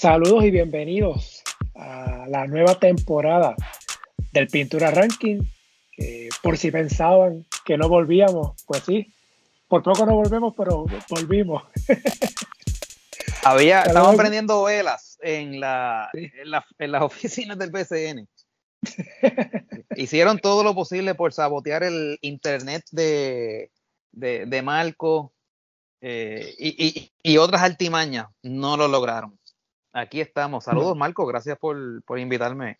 Saludos y bienvenidos a la nueva temporada del Pintura Ranking. por si pensaban que no volvíamos, pues sí, por poco no volvemos, pero volvimos. Había, estaban prendiendo velas en, la, en, las oficinas del PCN. Hicieron todo lo posible por sabotear el internet de, de, Marco eh, y, otras altimañas. No lo lograron. Aquí estamos. Saludos, Marco. Gracias por, invitarme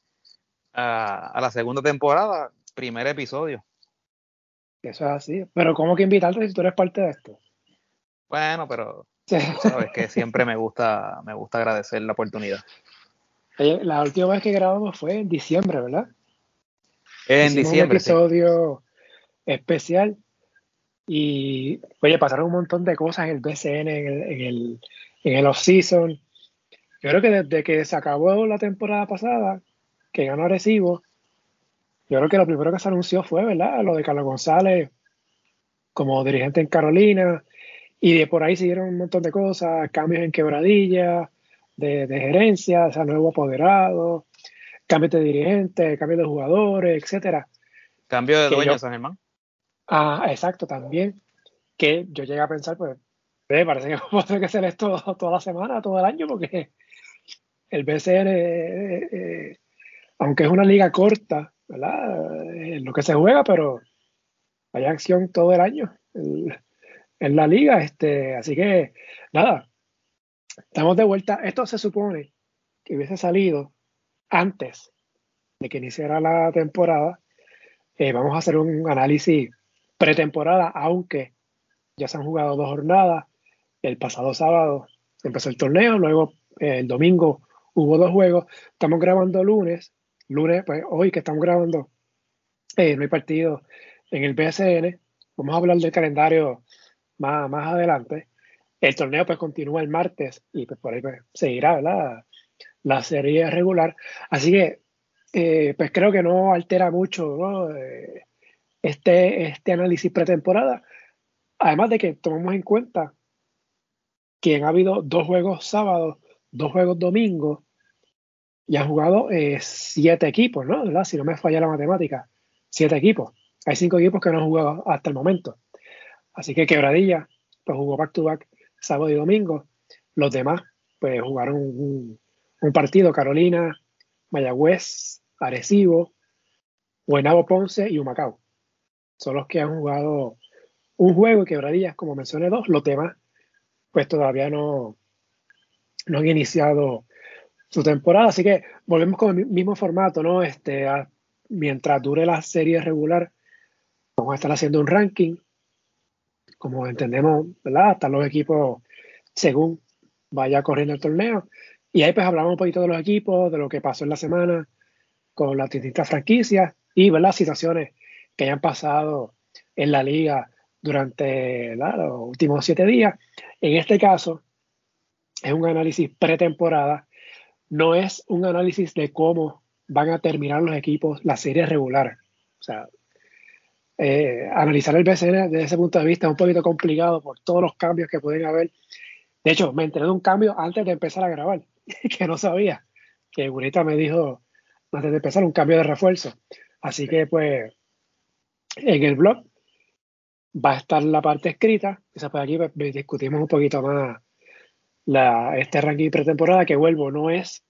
a, la segunda temporada, primer episodio. Eso es así. Pero ¿cómo que invitarte si tú eres parte de esto? Bueno, pero sabes que siempre me gusta, me gusta agradecer la oportunidad. la última vez que grabamos fue en diciembre, ¿verdad? En diciembre. Un episodio especial. Y, oye, pasaron un montón de cosas en el BCN, en el, en el, en el off-season. Yo creo que desde que se acabó la temporada pasada, que ganó Arecibo, yo creo que lo primero que se anunció fue, ¿verdad? Lo de Carlos González como dirigente en Carolina. Y de por ahí siguieron un montón de cosas, cambios en quebradilla, de, gerencia, o sea, nuevo apoderado, cambios de dirigente, cambios de jugadores, etcétera. Cambio de dueño, San Germán. Ah, exacto, también. Que yo llegué a pensar, pues, eh, parece que vamos a tener que hacer esto toda la semana, todo el año, porque el BCN, eh, eh, aunque es una liga corta. Es lo que se juega, pero hay acción todo el año en la liga. Este, así que, nada, estamos de vuelta. Esto se supone que hubiese salido antes de que iniciara la temporada. Eh, vamos a hacer un análisis pretemporada, aunque ya se han jugado dos jornadas. El pasado sábado empezó el torneo, luego el domingo hubo dos juegos. Estamos grabando lunes, lunes, pues hoy que estamos grabando, eh, no hay partido en el BSN. Vamos a hablar del calendario más, más adelante. El torneo pues continúa el martes y pues por ahí pues, seguirá la, la serie regular. Así que eh, pues creo que no altera mucho eh, este, este análisis pretemporada. Además de que tomamos en cuenta que ha habido dos juegos sábados, dos juegos domingos y han jugado eh, siete equipos, ¿no? Si no me falla la matemática, siete equipos. Hay cinco equipos que no han jugado hasta el momento. Así que Quebradilla, pues jugó back to back sábado y domingo. Los demás, pues jugaron un, partido, Carolina, Mayagüez, Arecibo, Buenavo Ponce y Humacao. Son los que han jugado un juego y Quebradillas, como mencioné dos. Los demás, pues todavía no, no han iniciado su temporada. Así que volvemos con el mismo formato, ¿no? Este, mientras dure la serie regular, vamos a estar haciendo un ranking, como entendemos, ¿verdad? Hasta los equipos según vaya corriendo el torneo. Y ahí pues hablamos un poquito de los equipos, de lo que pasó en la semana con las distintas franquicias y las situaciones que hayan pasado en la liga durante los últimos siete días. En este caso, es un análisis pretemporada no es un análisis de cómo van a terminar los equipos la serie regular. O sea, eh, analizar el BCN desde ese punto de vista es un poquito complicado por todos los cambios que pueden haber. De hecho, me enteré de un cambio antes de empezar a grabar, que no sabía, que Gurita me dijo antes de empezar un cambio de refuerzo. Así que pues en el blog va a estar la parte escrita, esa por aquí pues, discutimos un poquito más la, este ranking pretemporada que vuelvo no es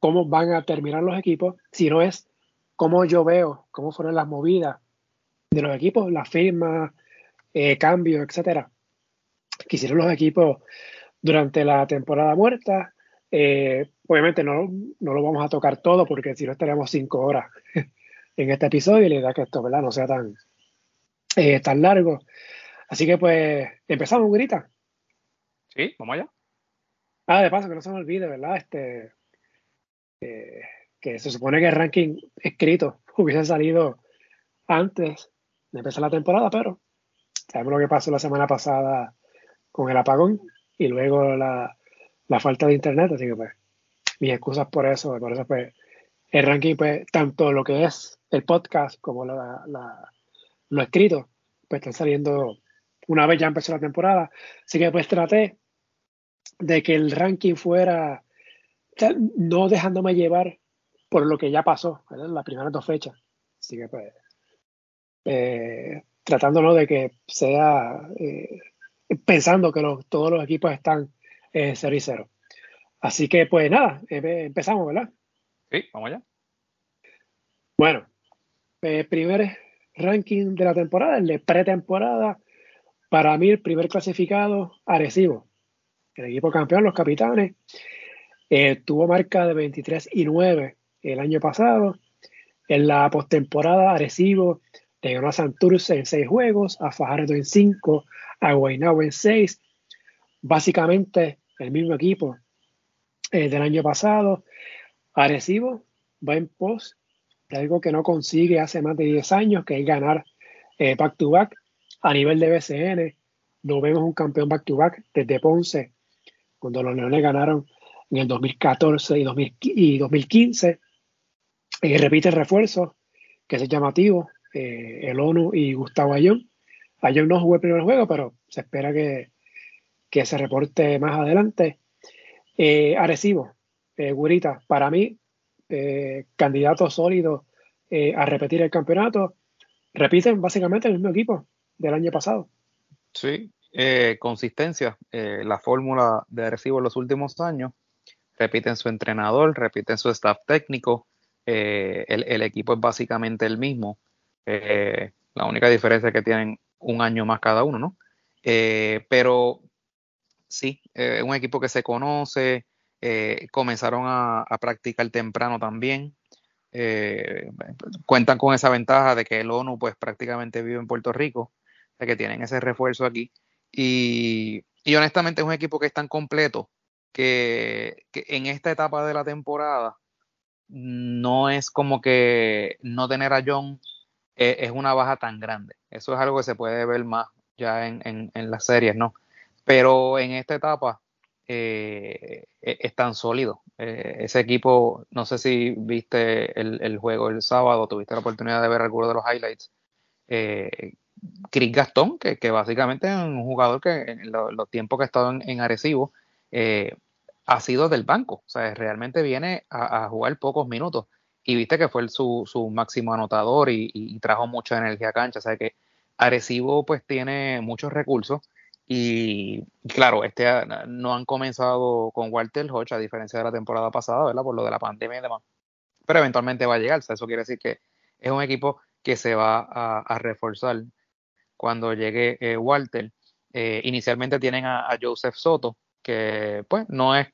cómo van a terminar los equipos, sino es cómo yo veo, cómo fueron las movidas de los equipos, las firmas, eh, cambios, etcétera, que hicieron los equipos durante la temporada muerta. Eh, obviamente no, no, lo vamos a tocar todo porque si no estaríamos cinco horas en este episodio y la idea que esto no sea tan, eh, tan largo. Así que pues empezamos, Grita. Sí, vamos allá. Ah, de paso, que no se me olvide, ¿verdad? Este, eh, que se supone que el ranking escrito hubiese salido antes de empezar la temporada, pero sabemos lo que pasó la semana pasada con el apagón y luego la, falta de internet, así que pues mis excusas por eso, por eso pues el ranking pues tanto lo que es el podcast como lo escrito pues están saliendo una vez ya empezó la temporada. Así que pues traté de que el ranking fuera, no dejándome llevar por lo que ya pasó, en las primeras dos fechas. Así que pues, eh, tratándonos de que sea, eh, pensando que todos los equipos están eh, 0 y 0. Así que pues nada, eh, empezamos, ¿verdad? Sí, vamos allá. Bueno, primer ranking de la temporada, el de pretemporada. Para mí, el primer clasificado, Arecibo. El equipo campeón, los capitanes. tuvo marca de 23 y 9 el año pasado. En la postemporada, Arecibo le ganó a Santurce en seis juegos, a Fajardo en cinco, a Guaynabo en seis. Básicamente el mismo equipo eh, del año pasado. Arecibo va en pos de algo que no consigue hace más de 10 años, que es ganar eh, back to back. A nivel de BCN, no vemos un campeón back to back desde Ponce, cuando los Leones ganaron en el 2014 y, 2015. Y repite el refuerzo, que es llamativo, eh, el ONU y Gustavo Ayón. Ayón no jugó el primer juego, pero se espera que, se reporte más adelante. Eh, Arecibo, eh, Gurita, para mí, eh, candidato sólido a repetir el campeonato. Repiten básicamente el mismo equipo del año pasado. Sí, consistencia. la fórmula de Arecibo en los últimos años. Repiten su entrenador, repiten su staff técnico. el, equipo es básicamente el mismo. Eh, la única diferencia es que tienen un año más cada uno, ¿no? Eh, pero sí, es un equipo que se conoce, eh, comenzaron a, practicar temprano también. cuentan con esa ventaja de que el ONU pues prácticamente vive en Puerto Rico, de que tienen ese refuerzo aquí. Y, honestamente es un equipo que es tan completo que, que en esta etapa de la temporada no es como que no tener a John es una baja tan grande. Eso es algo que se puede ver más ya en, las series, ¿no? Pero en esta etapa eh, e, es tan sólido. Eh, ese equipo, no sé si viste el, juego el sábado, tuviste la oportunidad de ver algunos de los highlights. Eh, Chris Gastón, que, básicamente es un jugador que en los tiempos que ha estado en, Arecibo ha sido del banco, o sea, realmente viene a jugar pocos minutos y viste que fue su, su, máximo anotador y, trajo mucha energía a cancha. O sea que Arecibo pues tiene muchos recursos y claro, este no han comenzado con Walter Hodge a diferencia de la temporada pasada, ¿verdad? Por lo de la pandemia y demás. Pero eventualmente va a llegar. O sea, eso quiere decir que es un equipo que se va a, reforzar cuando llegue eh, Walter. Eh, inicialmente tienen a, Joseph Soto, que pues no es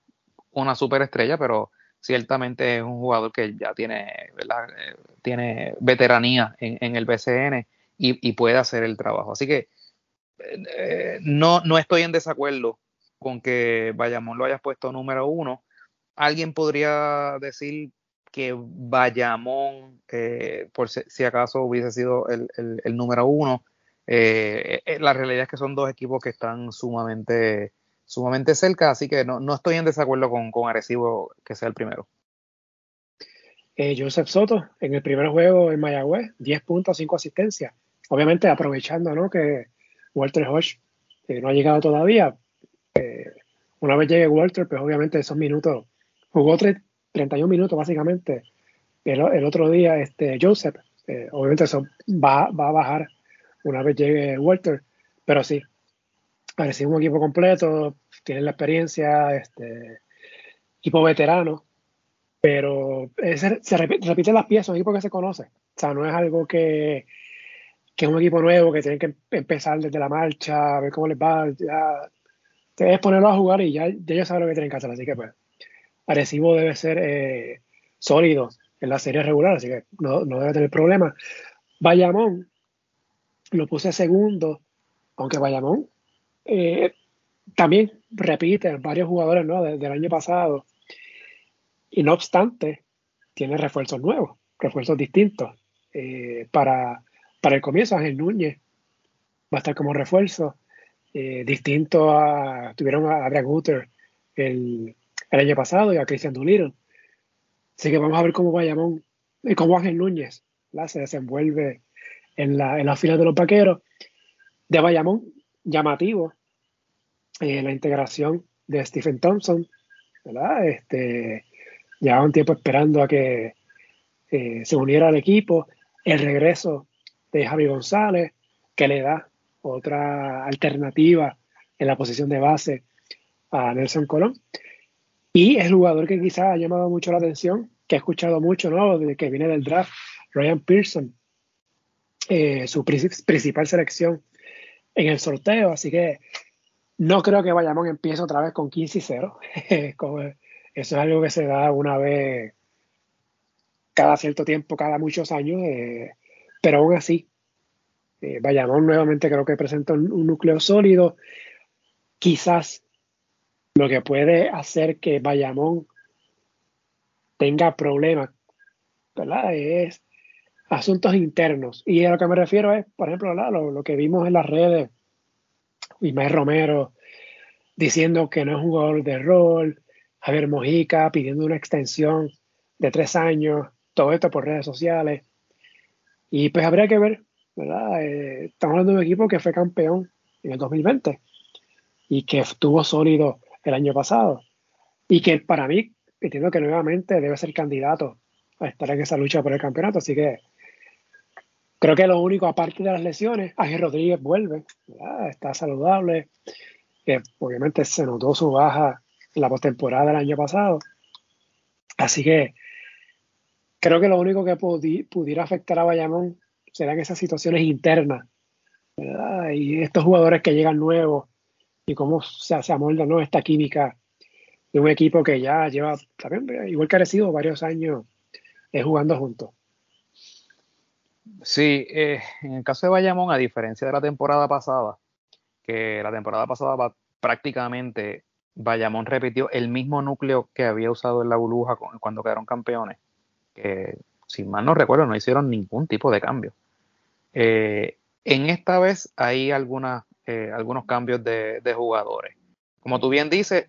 una superestrella, pero ciertamente es un jugador que ya tiene, eh, tiene veteranía en, el BCN y, puede hacer el trabajo. Así que no, no estoy en desacuerdo con que Bayamón lo hayas puesto número uno. Alguien podría decir que Bayamón, eh, por si, acaso hubiese sido el, número uno. La realidad es que son dos equipos que están sumamente sumamente cerca, así que no, no estoy en desacuerdo con, con Arecibo que sea el primero. Eh, Joseph Soto, en el primer juego en Mayagüez, 10 puntos, 5 asistencias. Obviamente aprovechando ¿no? que Walter Hodge eh, no ha llegado todavía. Eh, una vez llegue Walter, pues obviamente esos minutos, jugó 31 minutos básicamente. El, el otro día, este, Joseph, obviamente eso va, va a bajar una vez llegue Walter, pero sí, parecía un equipo completo, tienen la experiencia, este, equipo veterano, pero se, repiten las piezas, un equipo que se conoce. O sea, no es algo que, que es un equipo nuevo que tienen que empezar desde la marcha, a ver cómo les va. Ya, es ponerlo a jugar y ya, ellos saben lo que tienen que hacer. Así que, pues, Arecibo debe ser eh, sólido en la serie regular, así que no, no debe tener problemas. Bayamón lo puse segundo, aunque Bayamón eh, también repite varios jugadores ¿no? del año pasado. Y no obstante, tiene refuerzos nuevos, refuerzos distintos. Eh, para, para el comienzo, Ángel Núñez va a estar como refuerzo, eh, distinto a. Tuvieron a Adrian Guter el, el, año pasado y a Christian Doolittle. Así que vamos a ver cómo Bayamón y cómo Ángel Núñez se desenvuelve en la, en la fila de los vaqueros. De Bayamón llamativo eh, la integración de Stephen Thompson, ¿verdad? Este, llevaba un tiempo esperando a que eh, se uniera al equipo, el regreso de Javi González, que le da otra alternativa en la posición de base a Nelson Colón. Y el jugador que quizás ha llamado mucho la atención, que he escuchado mucho, ¿no? Desde que viene del draft, Ryan Pearson, eh, su principal selección en el sorteo. Así que no creo que Bayamón empiece otra vez con 15 y 0. Eso es algo que se da una vez cada cierto tiempo, cada muchos años. Eh, pero aún así, eh, Bayamón nuevamente creo que presenta un, núcleo sólido. Quizás lo que puede hacer que Bayamón tenga problemas. Es asuntos internos. Y a lo que me refiero es, por ejemplo, lo, que vimos en las redes, Ismael Romero diciendo que no es un jugador de rol, Javier Mojica pidiendo una extensión de tres años, todo esto por redes sociales. Y pues habría que ver, ¿verdad? Eh, estamos hablando de un equipo que fue campeón en el 2020 y que estuvo sólido el año pasado. Y que para mí, entiendo que nuevamente debe ser candidato a estar en esa lucha por el campeonato. Así que creo que lo único, aparte de las lesiones, Ángel Rodríguez vuelve, está saludable. Que obviamente se notó su baja en la postemporada del año pasado. Así que creo que lo único que pudiera afectar a Bayamón serán esas situaciones internas. Y estos jugadores que llegan nuevos y cómo se, amolda ¿no? esta química de un equipo que ya lleva, también, igual que varios años eh, jugando juntos. Sí, eh, en el caso de Bayamón, a diferencia de la temporada pasada, que la temporada pasada prácticamente Bayamón repitió el mismo núcleo que había usado en la burbuja cuando quedaron campeones, que si mal no recuerdo no hicieron ningún tipo de cambio. Eh, en esta vez hay eh, algunos cambios de, jugadores. Como tú bien dices,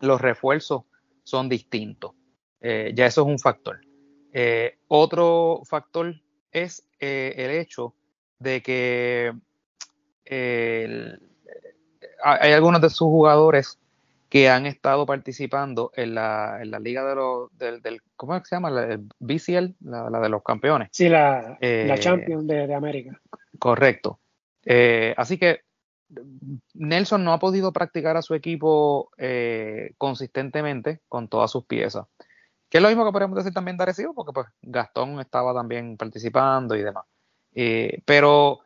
los refuerzos son distintos. Ya eso es un factor. Otro factor es el hecho de que hay algunos de sus jugadores que han estado participando en la, en la liga de los del, ¿cómo se llama? La, el BCL, la, de los campeones. Sí, la, la Champions de, de, América. Correcto. así que Nelson no ha podido practicar a su equipo eh, consistentemente con todas sus piezas. Que es lo mismo que podríamos decir también de Arecibo, porque pues Gastón estaba también participando y demás. Eh, pero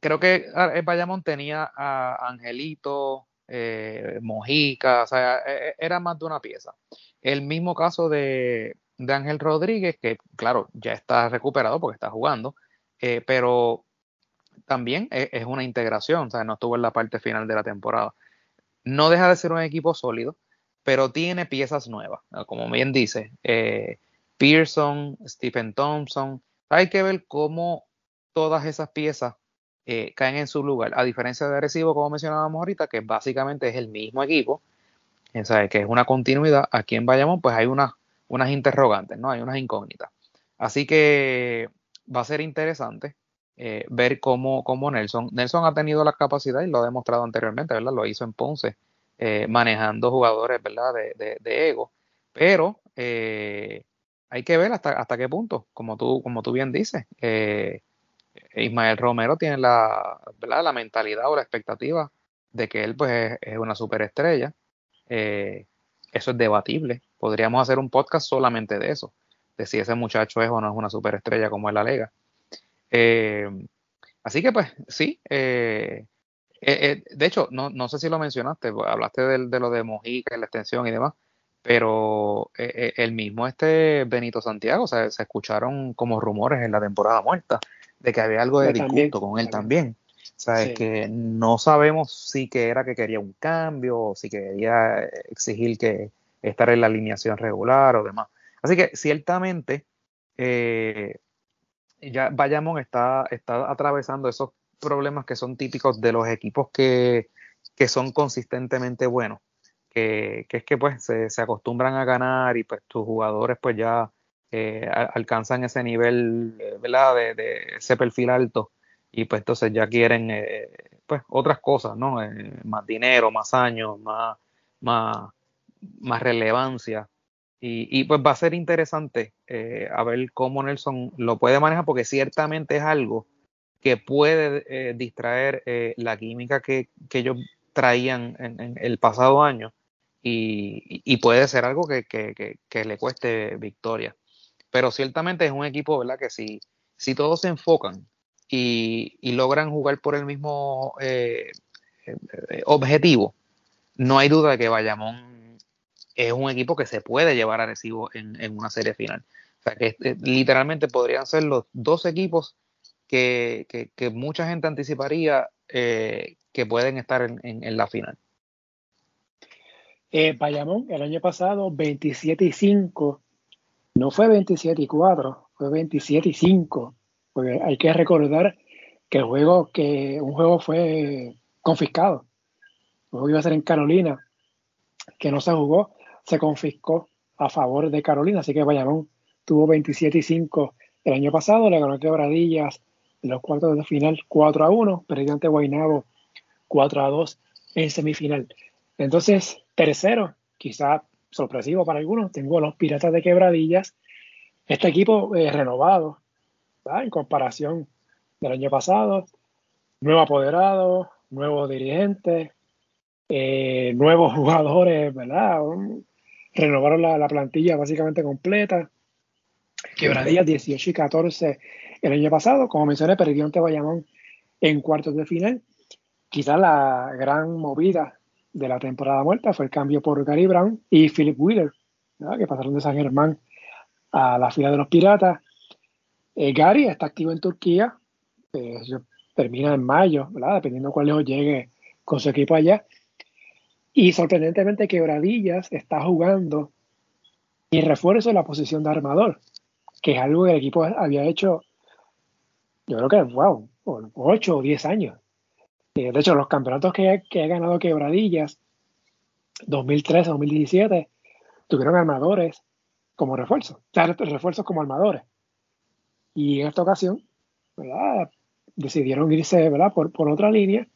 creo que Bayamón tenía a Angelito, eh, Mojica, o sea, e, e, era más de una pieza. El mismo caso de, de Ángel Rodríguez, que claro, ya está recuperado porque está jugando, pero también e, es, una integración, o sea, no estuvo en la parte final de la temporada. No deja de ser un equipo sólido, pero tiene piezas nuevas, como bien dice, eh, Pearson, Stephen Thompson. Hay que ver cómo todas esas piezas eh, caen en su lugar, a diferencia de Arecibo, como mencionábamos ahorita, que básicamente es el mismo equipo, sea, que es una continuidad. Aquí en Bayamón, pues hay unas, unas interrogantes, ¿no? Hay unas incógnitas. Así que va a ser interesante eh, ver cómo, cómo, Nelson, Nelson ha tenido la capacidad y lo ha demostrado anteriormente, ¿verdad? Lo hizo en Ponce, eh, manejando jugadores, ¿verdad? De, de, ego, pero eh, hay que ver hasta, hasta qué punto, como tú, como tú bien dices. Ismael Romero tiene la, la mentalidad o la expectativa de que él pues es, una superestrella. eso es debatible. Podríamos hacer un podcast solamente de eso, de si ese muchacho es o no es una superestrella como es la Lega. Eh, así que pues sí, eh, eh, de hecho, no, no, sé si lo mencionaste, pues, hablaste de, lo de Mojica, la extensión y demás, pero el mismo este Benito Santiago, o sea, se escucharon como rumores en la temporada muerta de que había algo de disgusto con él también. O sea, es que no sabemos si que era que quería un cambio o si quería exigir que estar en la alineación regular o demás. Así que ciertamente eh, ya Bayamón está, está atravesando esos problemas que son típicos de los equipos que, son consistentemente buenos. Que, es que pues se, acostumbran a ganar y pues tus jugadores pues ya eh, alcanzan ese nivel, eh, ¿verdad? De, ese perfil alto y pues entonces ya quieren eh, pues otras cosas, ¿no? más dinero, más años, más más, más relevancia. Y, pues va a ser interesante a ver cómo Nelson lo puede manejar, porque ciertamente es algo que puede eh, distraer eh, la química que, ellos traían en, el pasado año y, puede ser algo que, que, le cueste victoria. Pero ciertamente es un equipo, ¿verdad? Que si, si todos se enfocan y, logran jugar por el mismo objetivo, no hay duda de que Bayamón es un equipo que se puede llevar a Recibo en, una serie final. O sea que eh, literalmente podrían ser los dos equipos que, mucha gente anticiparía eh, que pueden estar en, la final. Eh, Bayamón, el año pasado, 27 y 5, no fue 27 y 4, fue 27 y 5, porque hay que recordar que el juego, que un juego fue confiscado. Luego iba a ser en Carolina, que no se jugó, se confiscó a favor de Carolina, así que Bayamón tuvo 27 y 5 el año pasado, le ganó Quebradillas en los cuartos de final 4 a 1, perdió ante Guaynabo 4 a 2 en semifinal. Entonces, tercero, quizá sorpresivo para algunos, tengo a los Piratas de Quebradillas, este equipo es renovado en comparación del año pasado, nuevo apoderado, nuevo dirigente, eh, nuevos jugadores, ¿verdad? Renovaron la, plantilla básicamente completa. Quebradillas 18 y 14 el año pasado. Como mencioné, perdió ante Bayamón en cuartos de final. Quizás la gran movida de la temporada muerta fue el cambio por Gary Brown y Philip Wheeler, que pasaron de San Germán a la fila de los Piratas. Eh, Gary está activo en Turquía, eh, termina en mayo, dependiendo cuál lejos llegue con su equipo allá. Y sorprendentemente Quebradillas está jugando y refuerzo la posición de armador, que es algo que el equipo había hecho, yo creo que, wow, 8 o 10 años. De hecho, los campeonatos que, ha ganado Quebradillas, 2013, 2017, tuvieron armadores como refuerzo, o sea, refuerzos como armadores. Y en esta ocasión, ¿verdad? decidieron irse ¿verdad? Por, por otra línea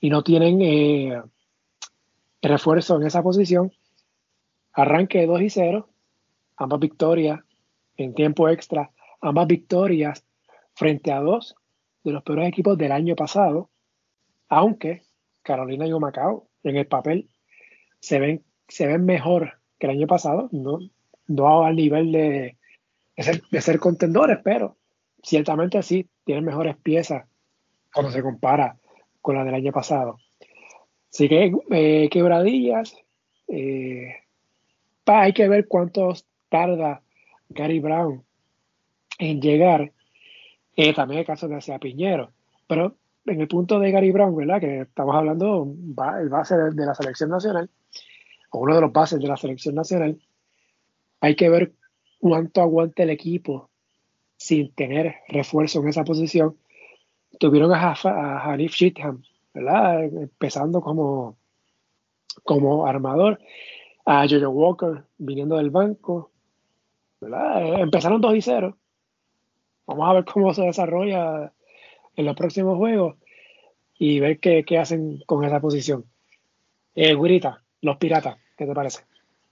y no tienen eh, refuerzo en esa posición. Arranque 2 y 0, ambas victorias en tiempo extra, ambas victorias frente a dos de los peores equipos del año pasado, aunque Carolina y Humacao en el papel se ven, se ven mejor que el año pasado, no, no al nivel de, ser, de ser contendores, pero ciertamente sí, tienen mejores piezas cuando se compara con la del año pasado. Así que eh, quebradillas. Eh, hay que ver cuánto tarda Gary Brown en llegar. Eh, también el caso de Sea Piñero. Pero en el punto de Gary Brown, ¿verdad? Que estamos hablando, el base de, la selección nacional, o uno de los bases de la selección nacional, hay que ver cuánto aguanta el equipo sin tener refuerzo en esa posición. Tuvieron a, a Hanif Shitham, Empezando como, como armador. A Jojo Walker viniendo del banco, Empezaron 2 y 0. Vamos a ver cómo se desarrolla en los próximos juegos y ver qué, hacen con esa posición. Eh, los Piratas, ¿qué te parece?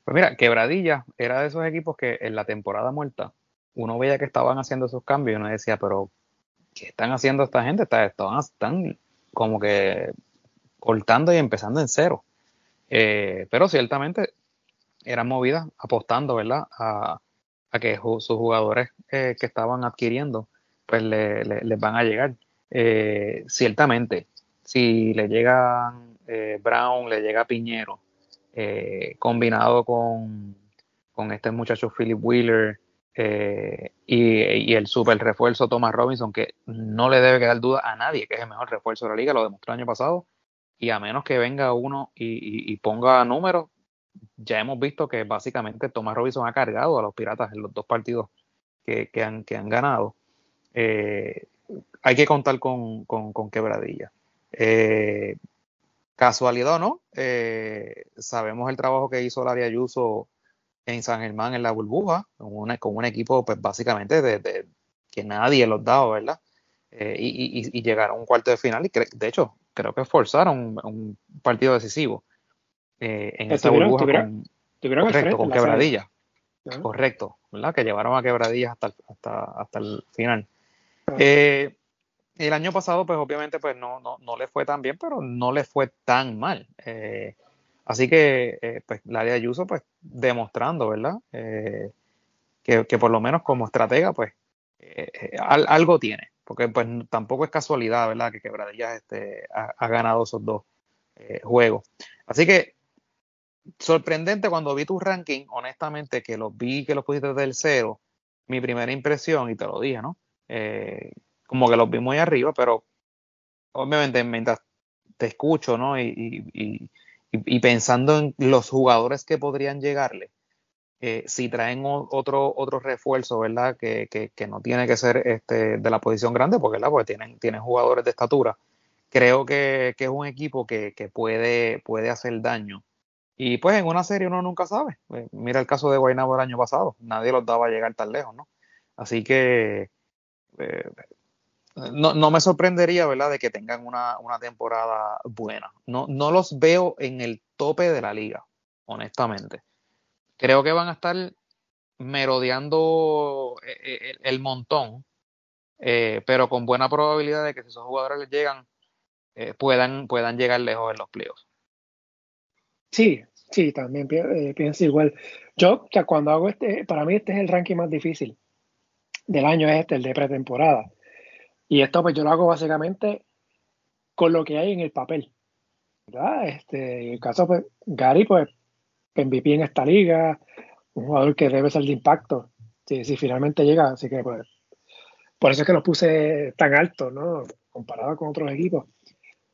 Pues mira, Quebradilla era de esos equipos que en la temporada muerta uno veía que estaban haciendo esos cambios y uno decía, pero ¿qué están haciendo esta gente? Están, están como que cortando y empezando en cero. Eh, pero ciertamente eran movidas apostando, ¿verdad? Que sus jugadores eh, que estaban adquiriendo, pues les van a llegar. Eh, ciertamente, si le llega Brown, le llega Piñero, combinado con, con este muchacho Philip Wheeler, eh, y, el super refuerzo Thomas Robinson, que no le debe quedar duda a nadie que es el mejor refuerzo de la liga, lo demostró el año pasado. Y a menos que venga uno y, ponga números, ya hemos visto que básicamente Thomas Robinson ha cargado a los Piratas en los dos partidos que, han, que han ganado. Eh, hay que contar con, con, quebradilla. Eh, casualidad o no, sabemos el trabajo que hizo Laria Ayuso en San Germán en la burbuja, con, con un equipo pues básicamente de, que nadie los daba, ¿verdad? Eh, y, llegaron a un cuarto de final y de hecho creo que forzaron un, partido decisivo. Eh, en esa burbuja con, correcto, con quebradillas. Correcto, ¿verdad? Que llevaron a quebradillas hasta, hasta, hasta el final. Eh, el año pasado, pues obviamente, pues no, no, no le fue tan bien, pero no le fue tan mal. Eh, así que, eh, pues, la de Ayuso, pues, demostrando, ¿verdad? que, que, por lo menos como estratega, pues, algo tiene. Porque, pues, tampoco es casualidad, ¿verdad? Que Quebradillas este, ha, ha ganado esos dos juegos. Así que, sorprendente cuando vi tu ranking, honestamente, que los vi que los pusiste del cero, mi primera impresión, y te lo dije, ¿no? Eh, como que los vi muy arriba, pero obviamente mientras te escucho, ¿no? Y, pensando en los jugadores que podrían llegarle, eh, si traen otro, otro refuerzo, ¿verdad? Que, no tiene que ser este, de la posición grande, porque, ¿verdad? Porque tienen, tienen jugadores de estatura. Creo que, es un equipo que, puede, puede hacer daño. Y pues en una serie uno nunca sabe. Eh, mira el caso de Guaynabo el año pasado. Nadie los daba a llegar tan lejos, ¿no? Así que eh, no, no, me sorprendería, ¿verdad?, de que tengan una, temporada buena. No, no los veo en el tope de la liga, honestamente. Creo que van a estar merodeando eh, el, montón, pero con buena probabilidad de que si esos jugadores les llegan, puedan, puedan llegar lejos en los playoffs. Sí, sí, también pienso igual. Yo, cuando hago este, para mí este es el ranking más difícil del año es este, el de pretemporada. Y esto pues yo lo hago básicamente con lo que hay en el papel. ¿verdad? Este, en el caso, pues, Gary, pues, MVP en esta liga, un jugador que debe ser de impacto, si, si finalmente llega, así que pues, por eso es que lo puse tan alto, ¿no? Comparado con otros equipos.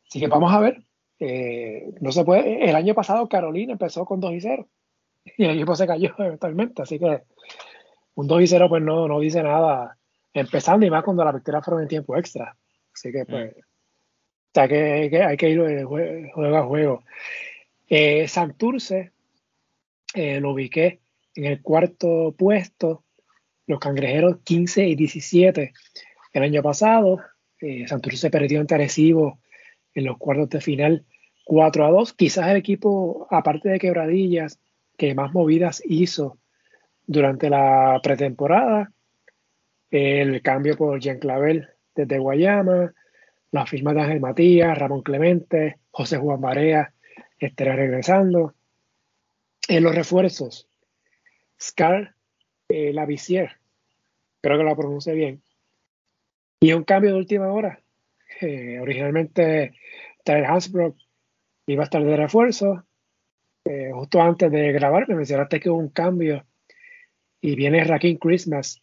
Así que vamos a ver. Eh, no se puede. El año pasado Carolina empezó con 2 y 0 y el equipo se cayó eventualmente, así que un 2 y 0 pues no, no dice nada empezando y más cuando la victoria fueron en tiempo extra. Así que pues, mm. o que, hay que ir juego a juego. Eh, Santurce eh, lo ubiqué en el cuarto puesto, los cangrejeros 15 y 17 el año pasado. Eh, Santurce perdió en Arecibo en los cuartos de final 4 a 2. Quizás el equipo, aparte de quebradillas, que más movidas hizo durante la pretemporada, el cambio por Jean Clavel desde Guayama, la firma de Ángel Matías, Ramón Clemente, José Juan Barea estará regresando. En los refuerzos, Scar eh, Lavisier, creo que lo pronuncie bien. Y un cambio de última hora. Eh, originalmente Tyler Hansbrook iba a estar de refuerzo. Eh, justo antes de grabar me mencionaste que hubo un cambio y viene Raquín Christmas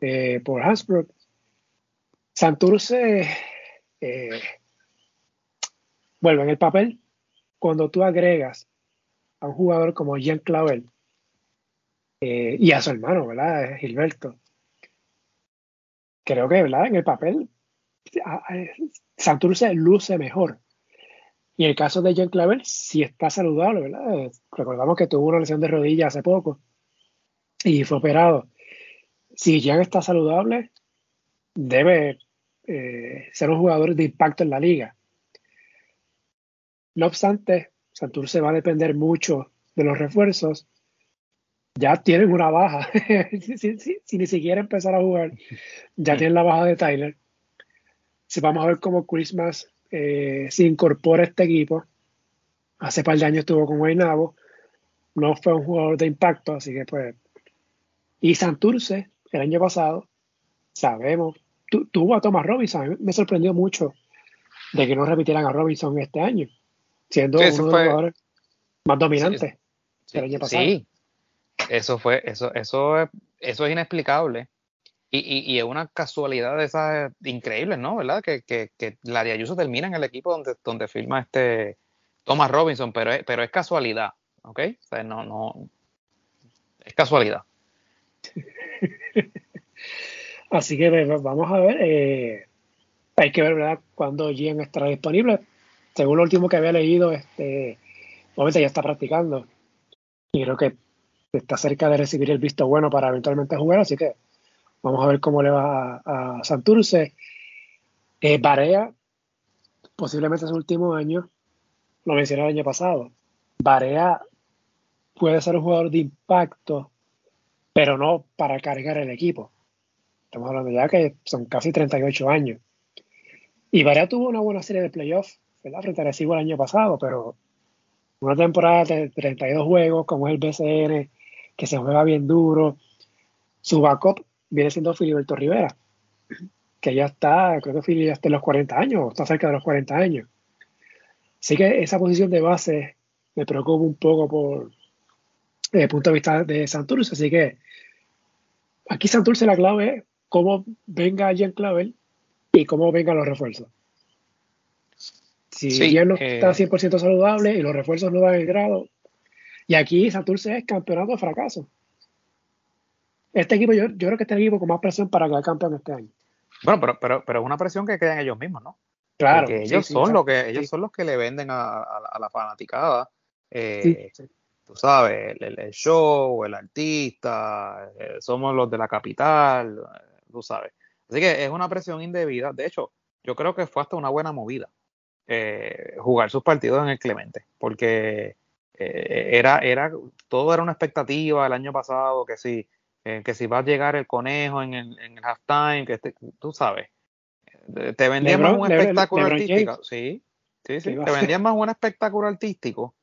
eh, por Hasbrook. Santurce eh, vuelve en el papel cuando tú agregas a un jugador como Jean Clavel eh, y a su hermano, ¿verdad? Gilberto. Creo que, ¿verdad? En el papel, Santurce luce mejor. Y en el caso de Jean Clavel, si está saludable, ¿verdad? Recordamos que tuvo una lesión de rodilla hace poco y fue operado. Si Jan está saludable, debe eh, ser un jugador de impacto en la liga. No obstante, Santurce va a depender mucho de los refuerzos. Ya tienen una baja. si, ni siquiera empezar a jugar, ya tienen la baja de Tyler. Si vamos a ver cómo Christmas eh, se incorpora a este equipo. Hace par de años estuvo con Guaynabo. No fue un jugador de impacto, así que pues y Santurce, el año pasado, sabemos, tuvo a Thomas Robinson. me sorprendió mucho de que no repitieran a Robinson este año, siendo uno de los jugadores más dominantes del año pasado. Sí, eso fue, eso, eso, eso es inexplicable. Y, es una casualidad de esas increíbles, ¿no? ¿Verdad? Que, que, que la de Ayuso termina en el equipo donde, donde firma este Thomas Robinson, pero es, pero es casualidad, ¿ok? O sea, no, no, es casualidad. Así que pues, vamos a ver. Eh, hay que ver, ¿verdad?, cuándo Gian estará disponible. Según lo último que había leído, este, obviamente ya está practicando. Y creo que está cerca de recibir el visto bueno para eventualmente jugar. Así que vamos a ver cómo le va a, Santurce. Eh, posiblemente su último año, lo mencioné el año pasado. Barea puede ser un jugador de impacto, pero no para cargar el equipo. Estamos hablando ya que son casi 38 años. Y Barea tuvo una buena serie de playoffs, ¿verdad? Frente a Recibo el año pasado, pero una temporada de 32 juegos, como es el BCN, que se juega bien duro. Su backup viene siendo Filiberto Rivera, que ya está, creo que Fili ya está en los 40 años, o está cerca de los 40 años. Así que esa posición de base me preocupa un poco por desde el punto de vista de Santurce. Así que aquí Santurce la clave es cómo venga Jean Clavel y cómo vengan los refuerzos. Si sí, no eh, está 100% saludable y los refuerzos no dan el grado, y aquí Santurce es campeonato de fracaso. Este equipo, yo, yo creo que este equipo con más presión para quedar campeón este año. Bueno, pero, pero, pero es una presión que crean ellos mismos, ¿no? Claro. Porque ellos son lo que, ellos son los que le venden a, a, la fanaticada. Eh, tú sabes, el, el, show, el artista, eh, somos los de la capital, tú sabes. Así que es una presión indebida. De hecho, yo creo que fue hasta una buena movida eh, jugar sus partidos en el Clemente, porque eh, era, era, todo era una expectativa el año pasado, que si, eh, que si va a llegar el conejo en el, en el halftime, que este, tú sabes, te vendían más un espectáculo artístico, sí, sí, sí, te vendían más un espectáculo artístico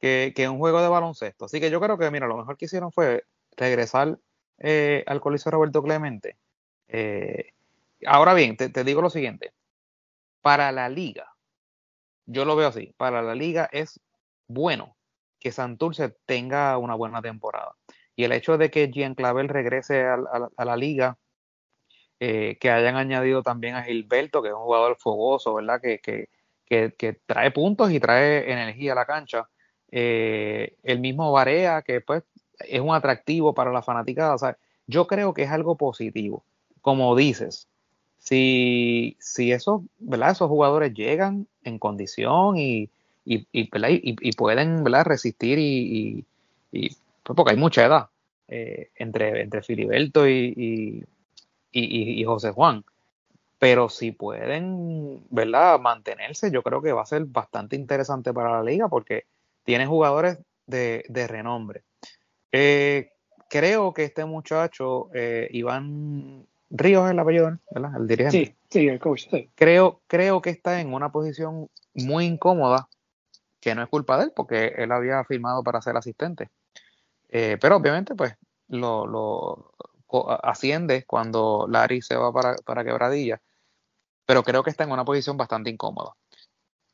que, que, un juego de baloncesto. Así que yo creo que, mira, lo mejor que hicieron fue regresar al Coliseo Roberto Clemente eh, ahora bien, te, digo lo siguiente. Para la liga, yo lo veo así, para la liga es bueno que Santurce tenga una buena temporada. Y el hecho de que Jean Clavel regrese a, la liga, eh, que hayan añadido también a Gilberto, que es un jugador fogoso, ¿verdad? Que, que, que, trae puntos y trae energía a la cancha. Eh, el mismo Varea, que pues es un atractivo para la fanaticada. Yo creo que es algo positivo como dices, si, si esos, ¿verdad? esos jugadores llegan en condición y, y, y, pueden ¿verdad? resistir y, pues porque hay mucha edad eh, entre, entre Filiberto y, José Juan. Pero si pueden ¿verdad? mantenerse, yo creo que va a ser bastante interesante para la liga porque tiene jugadores de, de renombre. Eh, creo que este muchacho, eh, Iván Ríos es el apellido, ¿verdad? El dirigente. Sí, sí, el coach, sí. Creo, creo que está en una posición muy incómoda, que no es culpa de él, porque él había firmado para ser asistente. Eh, pero obviamente, pues, lo, lo, asciende cuando Larry se va para, para Quebradilla. Pero creo que está en una posición bastante incómoda.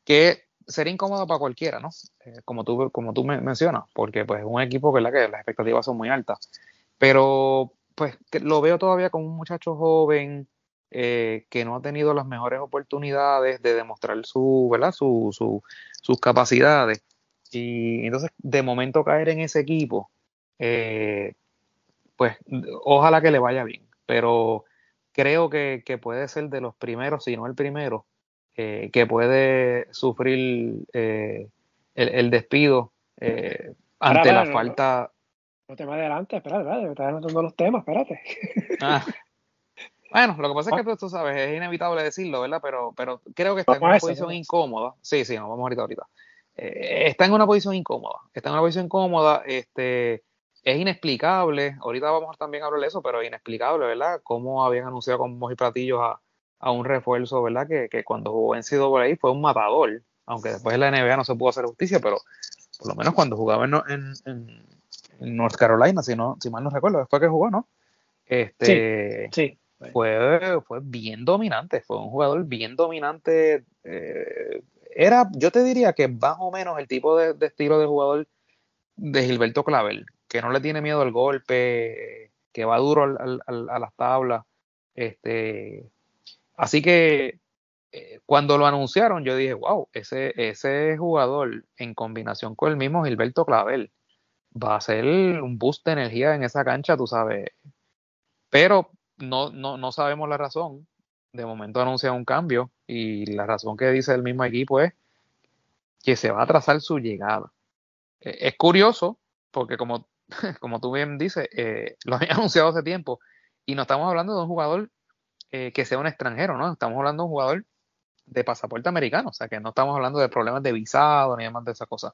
Que sería incómodo para cualquiera, ¿no? Eh, como tú, como tú mencionas, porque pues es un equipo. Que las expectativas son muy altas. Pero pues lo veo todavía como un muchacho joven eh, que no ha tenido las mejores oportunidades de demostrar su, ¿verdad? Su, su, sus capacidades. Y entonces, de momento caer en ese equipo, eh, pues ojalá que le vaya bien. Pero creo que, que, puede ser de los primeros, si no el primero, eh, que puede sufrir el, el, despido ante la falta no te adelante, espérate, espérate, me estás anotando los temas, espérate. Ah. Bueno, lo que pasa es que tú, sabes, es inevitable decirlo, ¿verdad? Pero, pero creo que está en una posición incómoda. Sí, sí, nos vamos ahorita ahorita. Eh, está en una posición incómoda. Está en una posición incómoda. Este, es inexplicable. Ahorita vamos también a hablar de eso, pero es inexplicable, ¿verdad? Cómo habían anunciado con mojos y platillos a, a, un refuerzo, ¿verdad? Que, que cuando jugó en por ahí fue un matador. Aunque después en la NBA no se pudo hacer justicia, pero por lo menos cuando jugaba en, en North Carolina, si, no, si mal no recuerdo, después que jugó, ¿no? Este, sí, Fue, fue bien dominante, fue un jugador bien dominante. Eh, era, yo te diría que más o menos el tipo de, estilo de jugador de Gilberto Clavel, que no le tiene miedo al golpe, que va duro a las tablas. Este, así que eh, cuando lo anunciaron, yo dije, wow, ese, ese jugador en combinación con el mismo Gilberto Clavel va a ser un boost de energía en esa cancha, tú sabes. Pero no, no, no sabemos la razón. De momento anuncia un cambio y la razón que dice el mismo equipo es que se va a trazar su llegada. Eh, es curioso porque como, como tú bien dices, eh, lo había anunciado hace tiempo y no estamos hablando de un jugador eh, que sea un extranjero, ¿no? Estamos hablando de un jugador de pasaporte americano, o sea que no estamos hablando de problemas de visado ni demás de esa cosa.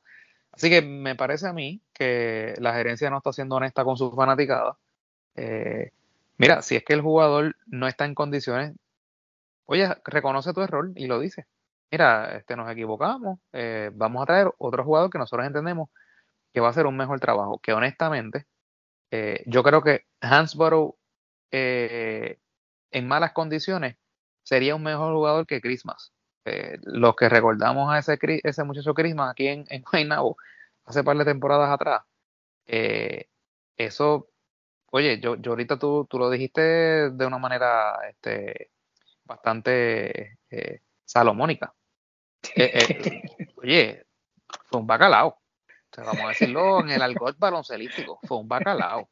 Así que me parece a mí que la gerencia no está siendo honesta con su fanaticada. Eh, mira, si es que el jugador no está en condiciones, oye, reconoce tu error y lo dice. Mira, este, nos equivocamos, vamos a traer otro jugador que nosotros entendemos que va a hacer un mejor trabajo. Que honestamente, eh, yo creo que Hansborough eh, en malas condiciones sería un mejor jugador que Christmas. Eh, los que recordamos a ese, ese muchacho Christmas aquí en, en hace par de temporadas atrás, eso, oye, yo, yo ahorita tú, tú lo dijiste de una manera este, bastante salomónica. oye, fue un bacalao. Vamos a decirlo en el alcohol baloncelístico, fue un bacalao.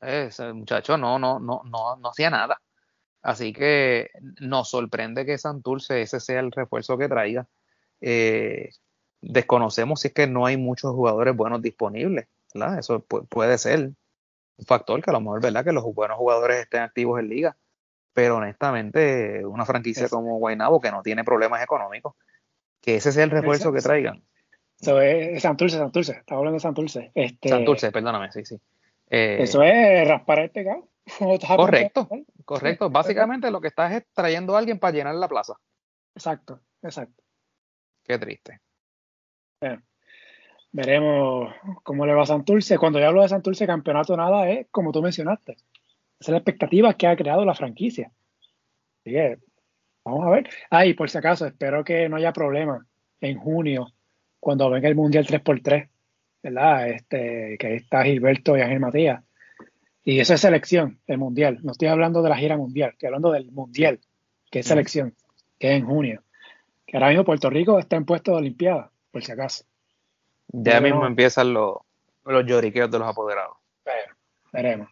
Ese muchacho no, no, no, no, no hacía nada. Así que nos sorprende que Santurce ese sea el refuerzo que traiga. Eh, desconocemos si es que no hay muchos jugadores buenos disponibles. ¿verdad? Eso puede ser un factor que a lo mejor verdad que los buenos jugadores estén activos en liga. Pero honestamente, una franquicia como Guaynabo que no tiene problemas económicos, que ese sea el refuerzo que traigan. Eso es Santurce, Santurce. Estaba hablando de Santurce. Este, Santurce, perdóname, sí, sí. Eh, eso es raspar el pecado. Correcto, correcto. Básicamente lo que estás es trayendo a alguien para llenar la plaza. Exacto, exacto. Qué triste. veremos cómo le va a Santurce. Cuando yo hablo de Santurce, campeonato nada es como tú mencionaste. Esa es la expectativa que ha creado la franquicia. Así que, vamos a ver. Ah, y por si acaso, espero que no haya problema en junio cuando venga el Mundial 3x3, ¿verdad? Este, que ahí está Gilberto y Ángel Matías y eso es selección, el mundial. No estoy hablando de la gira mundial, estoy hablando del mundial, que es selección, que es en junio. Que ahora mismo Puerto Rico está en puesto de Olimpiada, por si acaso. Ya mismo empiezan los, los lloriqueos de los apoderados. veremos.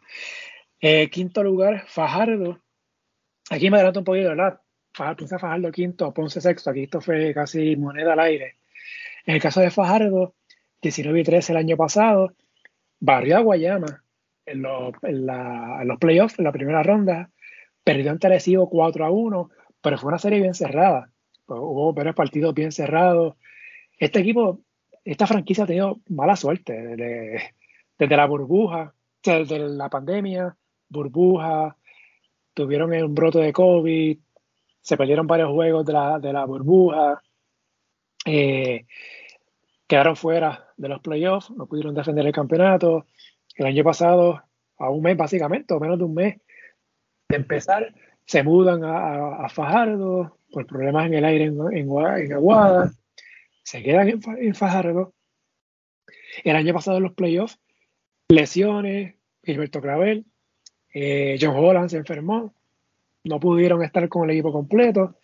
Eh, quinto lugar, Fajardo. Aquí me adelanto un poquito, ¿verdad? Fajardo, Fajardo quinto, Ponce sexto. Aquí esto fue casi moneda al aire. En el caso de Fajardo, 19 y 13 el año pasado, barrió a Guayama en, los playoffs, en la primera ronda. Perdió ante Arecibo 4 a 1, pero fue una serie bien cerrada. Hubo varios partidos bien cerrados. Este equipo, esta franquicia ha tenido mala suerte desde, la burbuja, desde la pandemia, burbuja, tuvieron un brote de COVID, se perdieron varios juegos de la, de la burbuja, eh, quedaron fuera de los playoffs, no pudieron defender el campeonato, el año pasado, a un mes básicamente, o menos de un mes de empezar, se mudan a, Fajardo por problemas en el aire en, Aguada, se quedan en, Fajardo. El año pasado en los playoffs, lesiones, Gilberto Clavel, eh, John Holland se enfermó, no pudieron estar con el equipo completo.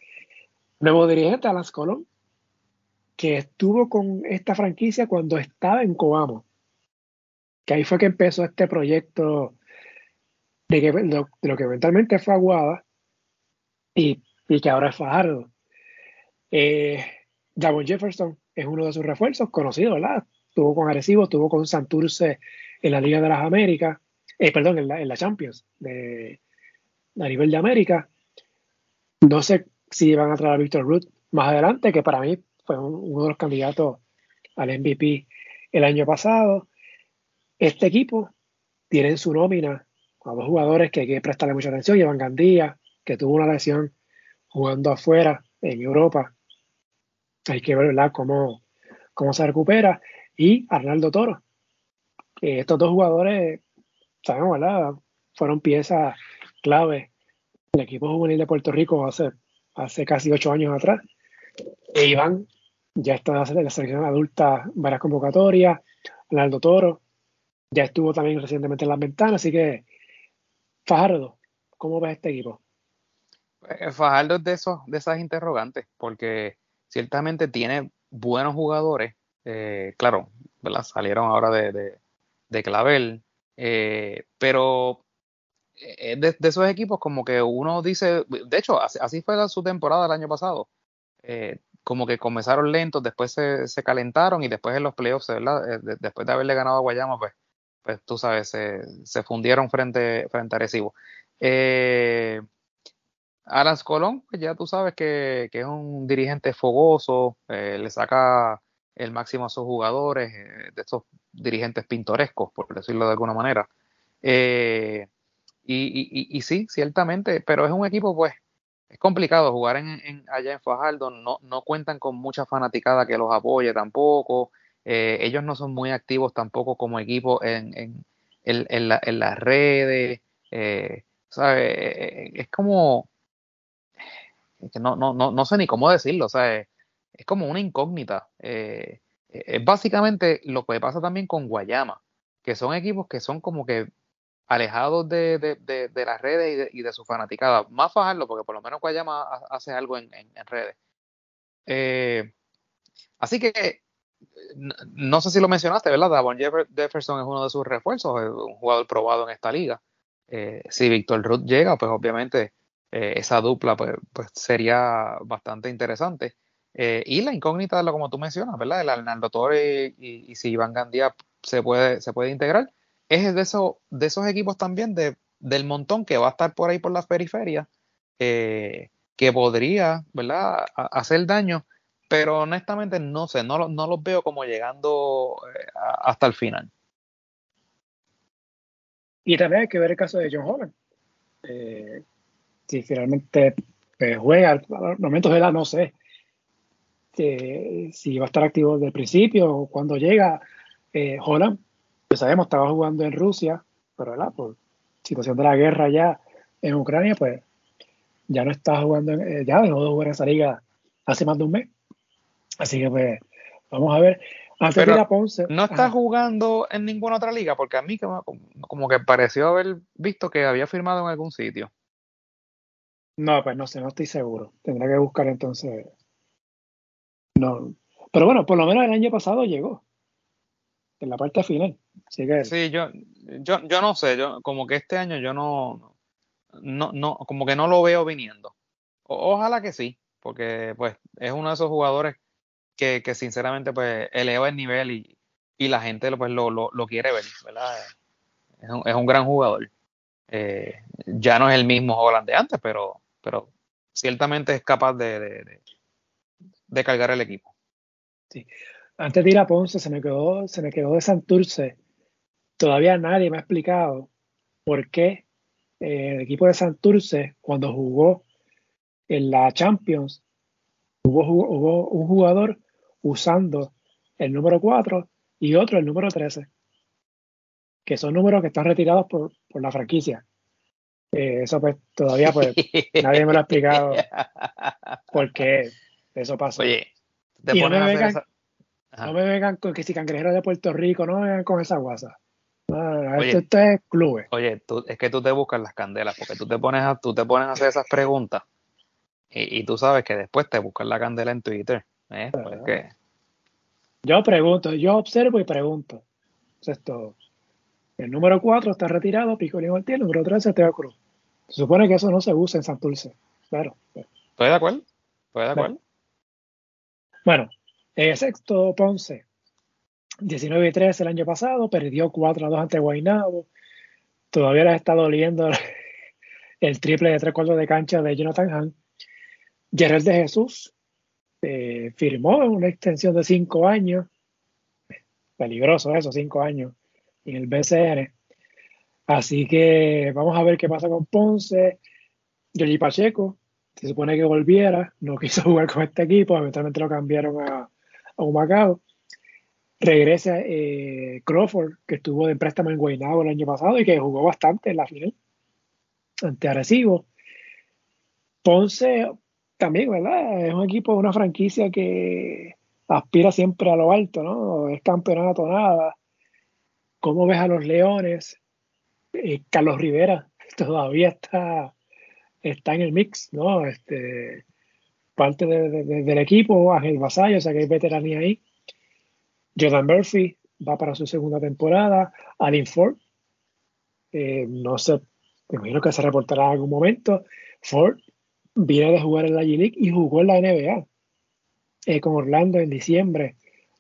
Nuevo dirigente, Alan Colón, que estuvo con esta franquicia cuando estaba en Coamo que ahí fue que empezó este proyecto de, que, lo que eventualmente fue Aguada y, y que ahora es Fajardo. Eh, Jefferson es uno de sus refuerzos conocidos, ¿verdad? Tuvo con Arecibo, tuvo con Santurce en la Liga de las Américas, eh, perdón, en la, Champions de, a nivel de América. No sé si van a traer a Víctor Root más adelante, que para mí fue uno de los candidatos al MVP el año pasado. Este equipo tiene en su nómina a dos jugadores que hay que prestarle mucha atención. Llevan Gandía, que tuvo una lesión jugando afuera en Europa. Hay que ver cómo, cómo se recupera. Y Arnaldo Toro. estos dos jugadores, sabemos, ¿verdad? Fueron piezas clave del equipo juvenil de Puerto Rico hace, hace casi ocho años atrás. E Iván ya está en la selección adulta varias convocatorias. Arnaldo Toro ya estuvo también recientemente en las ventanas, así que Fajardo, ¿cómo ves este equipo? Eh, Fajardo es de esos, de esas interrogantes, porque ciertamente tiene buenos jugadores, eh, claro, ¿verdad? salieron ahora de, de, Clavel, eh, pero de, esos equipos como que uno dice, de hecho, así, fue su temporada el año pasado, como que comenzaron lentos, después se, se, calentaron y después en los playoffs, ¿verdad? después de haberle ganado a Guayama, pues pues tú sabes, se, fundieron frente, frente a Recibo. Eh, Colón, pues ya tú sabes que, es un dirigente fogoso, eh, le saca el máximo a sus jugadores, eh, de estos dirigentes pintorescos, por decirlo de alguna manera. Eh, y, y, sí, ciertamente, pero es un equipo, pues, es complicado jugar en, allá en Fajardo, no, no cuentan con mucha fanaticada que los apoye tampoco, eh, ellos no son muy activos tampoco como equipo en, en, las redes, ¿sabe? Es como, no, no, no, no sé ni cómo decirlo, sea, es como una incógnita. Eh, eh, es básicamente lo que pasa también con Guayama, que son equipos que son como que alejados de, de, las redes y de, su fanaticada. Más fajarlo, porque por lo menos Guayama hace algo en, redes. Eh, así que no sé si lo mencionaste, ¿verdad? Davon Jefferson es uno de sus refuerzos, es un jugador probado en esta liga. si Víctor Ruth llega, pues obviamente esa dupla pues, pues, sería bastante interesante. Eh, y la incógnita de lo como tú mencionas, ¿verdad? El Arnaldo Torres y, si Iván Gandía se puede, se puede integrar, es de, eso, de esos equipos también de, del montón que va a estar por ahí por las periferias, eh, que podría, ¿verdad?, hacer daño, pero honestamente no sé, no, no los veo como llegando eh, hasta el final. Y también hay que ver el caso de John Holland. si finalmente juega, al momento de la no sé, si va a estar activo desde el principio o cuando llega. Eh, Holland, pues sabemos, estaba jugando en Rusia, pero ¿verdad? por situación de la guerra ya en Ucrania, pues ya no está jugando, eh, ya dejó de jugar en esa liga hace más de un mes. Así que pues vamos a ver. Antes de Ponce. No está jugando en ninguna otra liga, porque a mí como, como que pareció haber visto que había firmado en algún sitio. No, pues no sé, no estoy seguro. Tendrá que buscar entonces no. Pero bueno, por lo menos el año pasado llegó. En la parte final. Sí, yo, yo, yo no sé, yo como que este año yo no, no, no, como que no lo veo viniendo. ojalá que sí, porque pues es uno de esos jugadores que, que sinceramente pues eleva el nivel y, y la gente pues lo, lo, lo quiere ver, ¿verdad? Es un, es un gran jugador. Eh, ya no es el mismo Holland de antes, pero, pero ciertamente es capaz de, de cargar el equipo. Sí. Antes de ir a Ponce, se me quedó, se me quedó de Santurce. Todavía nadie me ha explicado por qué eh, el equipo de Santurce, cuando jugó en la Champions, hubo, hubo un jugador usando el número 4 y otro el número 13, que son números que están retirados por, por la franquicia. Eh, eso pues todavía pues nadie me lo ha explicado por qué eso pasa. Oye, te no, me vengan, no me vengan con que si cangrejeros de Puerto Rico, no me vengan con esa guasa. Esto, es clubes. Oye, tú, es que tú te buscas las candelas, porque tú te pones a, tú te pones a hacer esas preguntas y, tú sabes que después te buscas la candela en Twitter. ¿eh? Pues yo pregunto, yo observo y pregunto. Eso es todo. El número 4 está retirado, Picolín Ortiz, el número 13 Teo Cruz. Se supone que eso no se usa en Santurce. Claro. Estoy de acuerdo. Estoy de acuerdo. Bueno, eh, sexto Ponce, 19 y 3 el año pasado, perdió 4 a 2 ante Guaynabo. Todavía le está doliendo el triple de tres cuartos de cancha de Jonathan Hahn. Gerald de Jesús eh, firmó una extensión de 5 años. Peligroso eso, 5 años en el BCN. Así que vamos a ver qué pasa con Ponce. Yogi Pacheco se supone que volviera, no quiso jugar con este equipo, eventualmente lo cambiaron a, a Humacao. Regresa eh, Crawford, que estuvo de préstamo en Guaynabo el año pasado y que jugó bastante en la final ante Arecibo. Ponce también, ¿verdad? Es un equipo, una franquicia que aspira siempre a lo alto, ¿no? Es campeonato nada. ¿Cómo ves a los Leones? Eh, Carlos Rivera todavía está está en el mix, ¿no? Este, parte del equipo, Ángel Vasallo, o sea que hay veteranía ahí. Jordan Murphy va para su segunda temporada. Alin Ford, eh, no sé, me imagino que se reportará en algún momento. Ford viene de jugar en la G-League y jugó en la NBA eh, con Orlando en diciembre.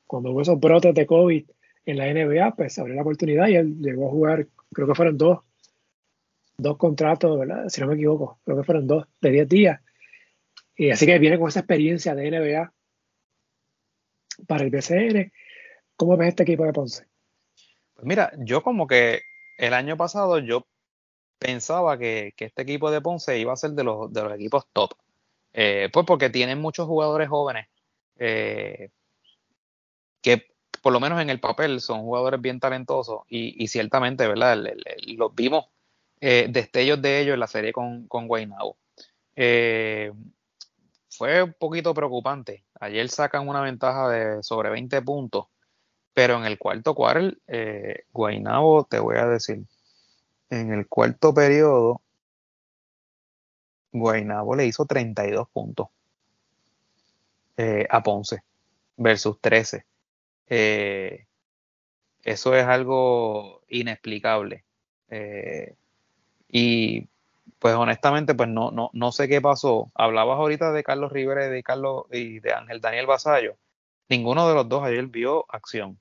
Cuando hubo esos brotes de COVID en la NBA, pues abrió la oportunidad y él llegó a jugar, creo que fueron dos dos contratos, ¿verdad? Si no me equivoco, creo que fueron dos de 10 días. Y así que viene con esa experiencia de NBA. para el BCN. ¿Cómo ves este equipo de Ponce? Pues mira, yo como que el año pasado yo pensaba que, este equipo de Ponce iba a ser de los, de los equipos top. Eh, pues porque tienen muchos jugadores jóvenes eh, que por lo menos en el papel son jugadores bien talentosos y, ciertamente, ¿verdad? los vimos eh, destellos de ellos en la serie con, con Guaynabo. fue un poquito preocupante. Ayer sacan una ventaja de sobre 20 puntos, pero en el cuarto quarter, Guaynabo, te voy a decir, en el cuarto periodo, Guaynabo le hizo 32 puntos eh, a Ponce versus 13. Eh, eso es algo inexplicable. Eh, y pues honestamente, pues no, no, no sé qué pasó. Hablabas ahorita de Carlos Rivera y de Carlos y de Ángel Daniel Basallo. Ninguno de los dos ayer vio acción.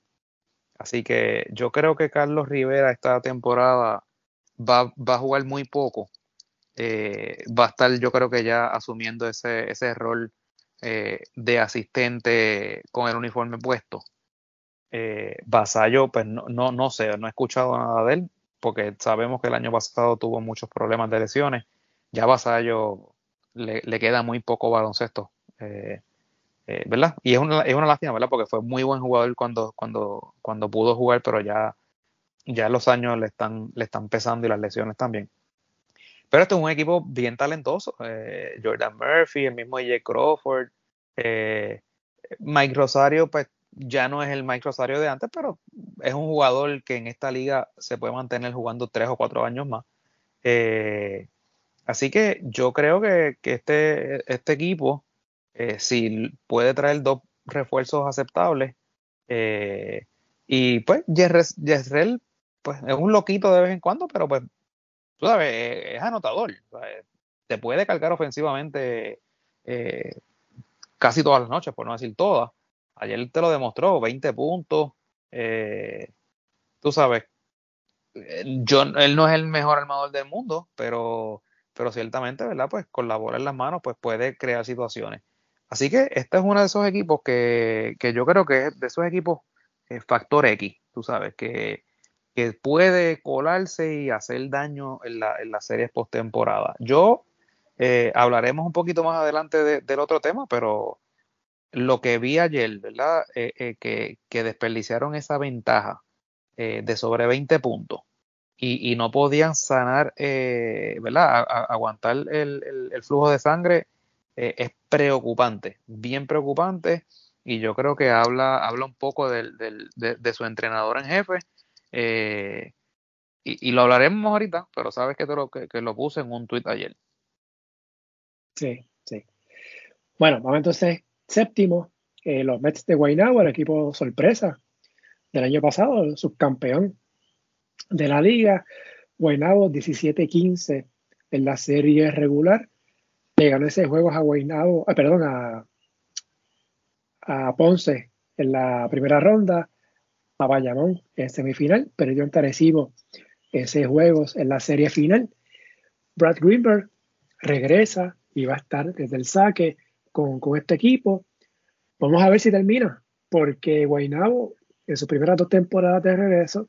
Así que yo creo que Carlos Rivera esta temporada va, va a jugar muy poco. Eh, va a estar, yo creo que ya asumiendo ese, ese rol eh, de asistente con el uniforme puesto. Eh, Vasallo, pues no, no, no sé, no he escuchado nada de él, porque sabemos que el año pasado tuvo muchos problemas de lesiones. Ya Vasallo le, le queda muy poco baloncesto, eh, ¿verdad? Y es una, lástima, ¿verdad? Porque fue muy buen jugador cuando, pudo jugar, pero ya los años le están, le pesando y las lesiones también. Pero este es un equipo bien talentoso. Eh, Jordan Murphy, el mismo AJ Crawford, eh, Mike Rosario, pues ya no es el Mike Rosario de antes, pero es un jugador que en esta liga se puede mantener jugando tres o cuatro años más. Eh, así que yo creo que, este, este equipo, si puede traer dos refuerzos aceptables, y pues Yesrel pues es un loquito de vez en cuando, pero pues, tú sabes, es, anotador. Te puede cargar ofensivamente eh, casi todas las noches, por no decir todas. Ayer te lo demostró, 20 puntos. Eh, tú sabes, eh, yo, él no es el mejor armador del mundo, pero, pero ciertamente, ¿verdad? Pues con la bola en las manos, pues puede crear situaciones. Así que este es uno de esos equipos que, que yo creo que es de esos equipos factor X, tú sabes, que, que puede colarse y hacer daño en, la, en las series postemporada. Yo eh, hablaremos un poquito más adelante del otro tema, pero lo que vi ayer, ¿verdad? Eh, eh, que, que, desperdiciaron esa ventaja de sobre 20 puntos y, y no podían sanar, ¿verdad? aguantar el, el, flujo de sangre es preocupante, bien preocupante. Y yo creo que habla, habla un poco de, de su entrenador en jefe eh, y, lo hablaremos ahorita, pero sabes que, te lo, que, lo puse en un tweet ayer. Sí, sí. Bueno, vamos entonces séptimo, eh, los Mets de Guaynabo, el equipo sorpresa del año pasado, el subcampeón de la liga. Guaynabo 17-15 en la serie regular. Le ganó ese juego a Guaynabo, ah, perdón, a, a Ponce en la primera ronda a Bayamón en semifinal, perdió en Tarecibo en seis juegos en la serie final. Brad Greenberg regresa y va a estar desde el saque con, este equipo. Vamos a ver si termina, porque Guaynabo en sus primeras dos temporadas de regreso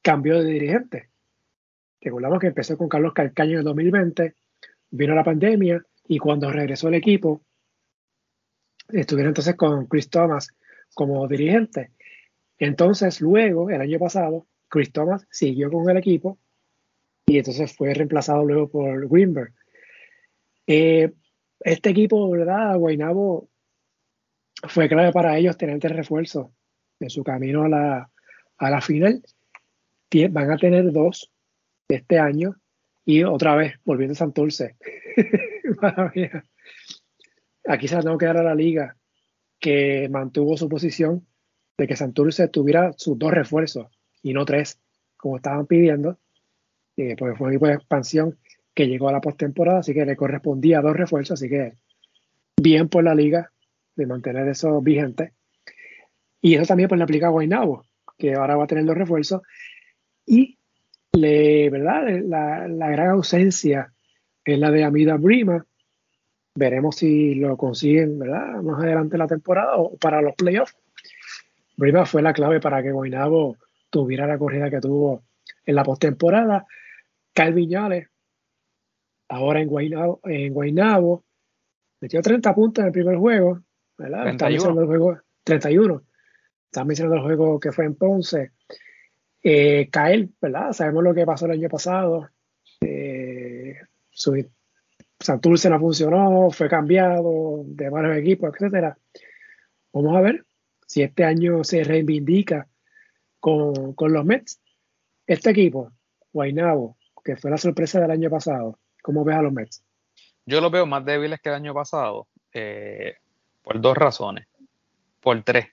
cambió de dirigente. Recordamos que empezó con Carlos Calcaño en el 2020, vino la pandemia y cuando regresó el equipo, estuvieron entonces con Chris Thomas como dirigente. Entonces, luego, el año pasado, Chris Thomas siguió con el equipo y entonces fue reemplazado luego por Greenberg. Eh, este equipo, ¿verdad? Guaynabo fue clave para ellos tener este refuerzo en su camino a la, a la final. Van a tener dos este año y otra vez volviendo a Santurce. Aquí se la tengo que dar a la liga que mantuvo su posición de que Santurce tuviera sus dos refuerzos y no tres, como estaban pidiendo, y pues fue un equipo de expansión que llegó a la postemporada, así que le correspondía dos refuerzos, así que bien por la liga de mantener eso vigente. Y eso también pues le aplica a Guaynabo, que ahora va a tener los refuerzos. Y le, ¿verdad? La, la gran ausencia es la de Amida Brima. Veremos si lo consiguen, ¿verdad? Más adelante en la temporada o para los playoffs Brima fue la clave para que Guaynabo tuviera la corrida que tuvo en la postemporada. Kyle Viñales, ahora en Guaynabo, en Guaynabo, metió 30 puntos en el primer juego, ¿verdad? 31. el juego 31. Están mencionando el juego que fue en Ponce. Eh, ¿verdad? Sabemos lo que pasó el año pasado. Su, Santurce no funcionó, fue cambiado de varios equipos, etcétera. Vamos a ver si este año se reivindica con, los Mets. Este equipo, Guaynabo, que fue la sorpresa del año pasado, ¿cómo ves a los Mets? Yo los veo más débiles que el año pasado, eh, por dos razones, por tres.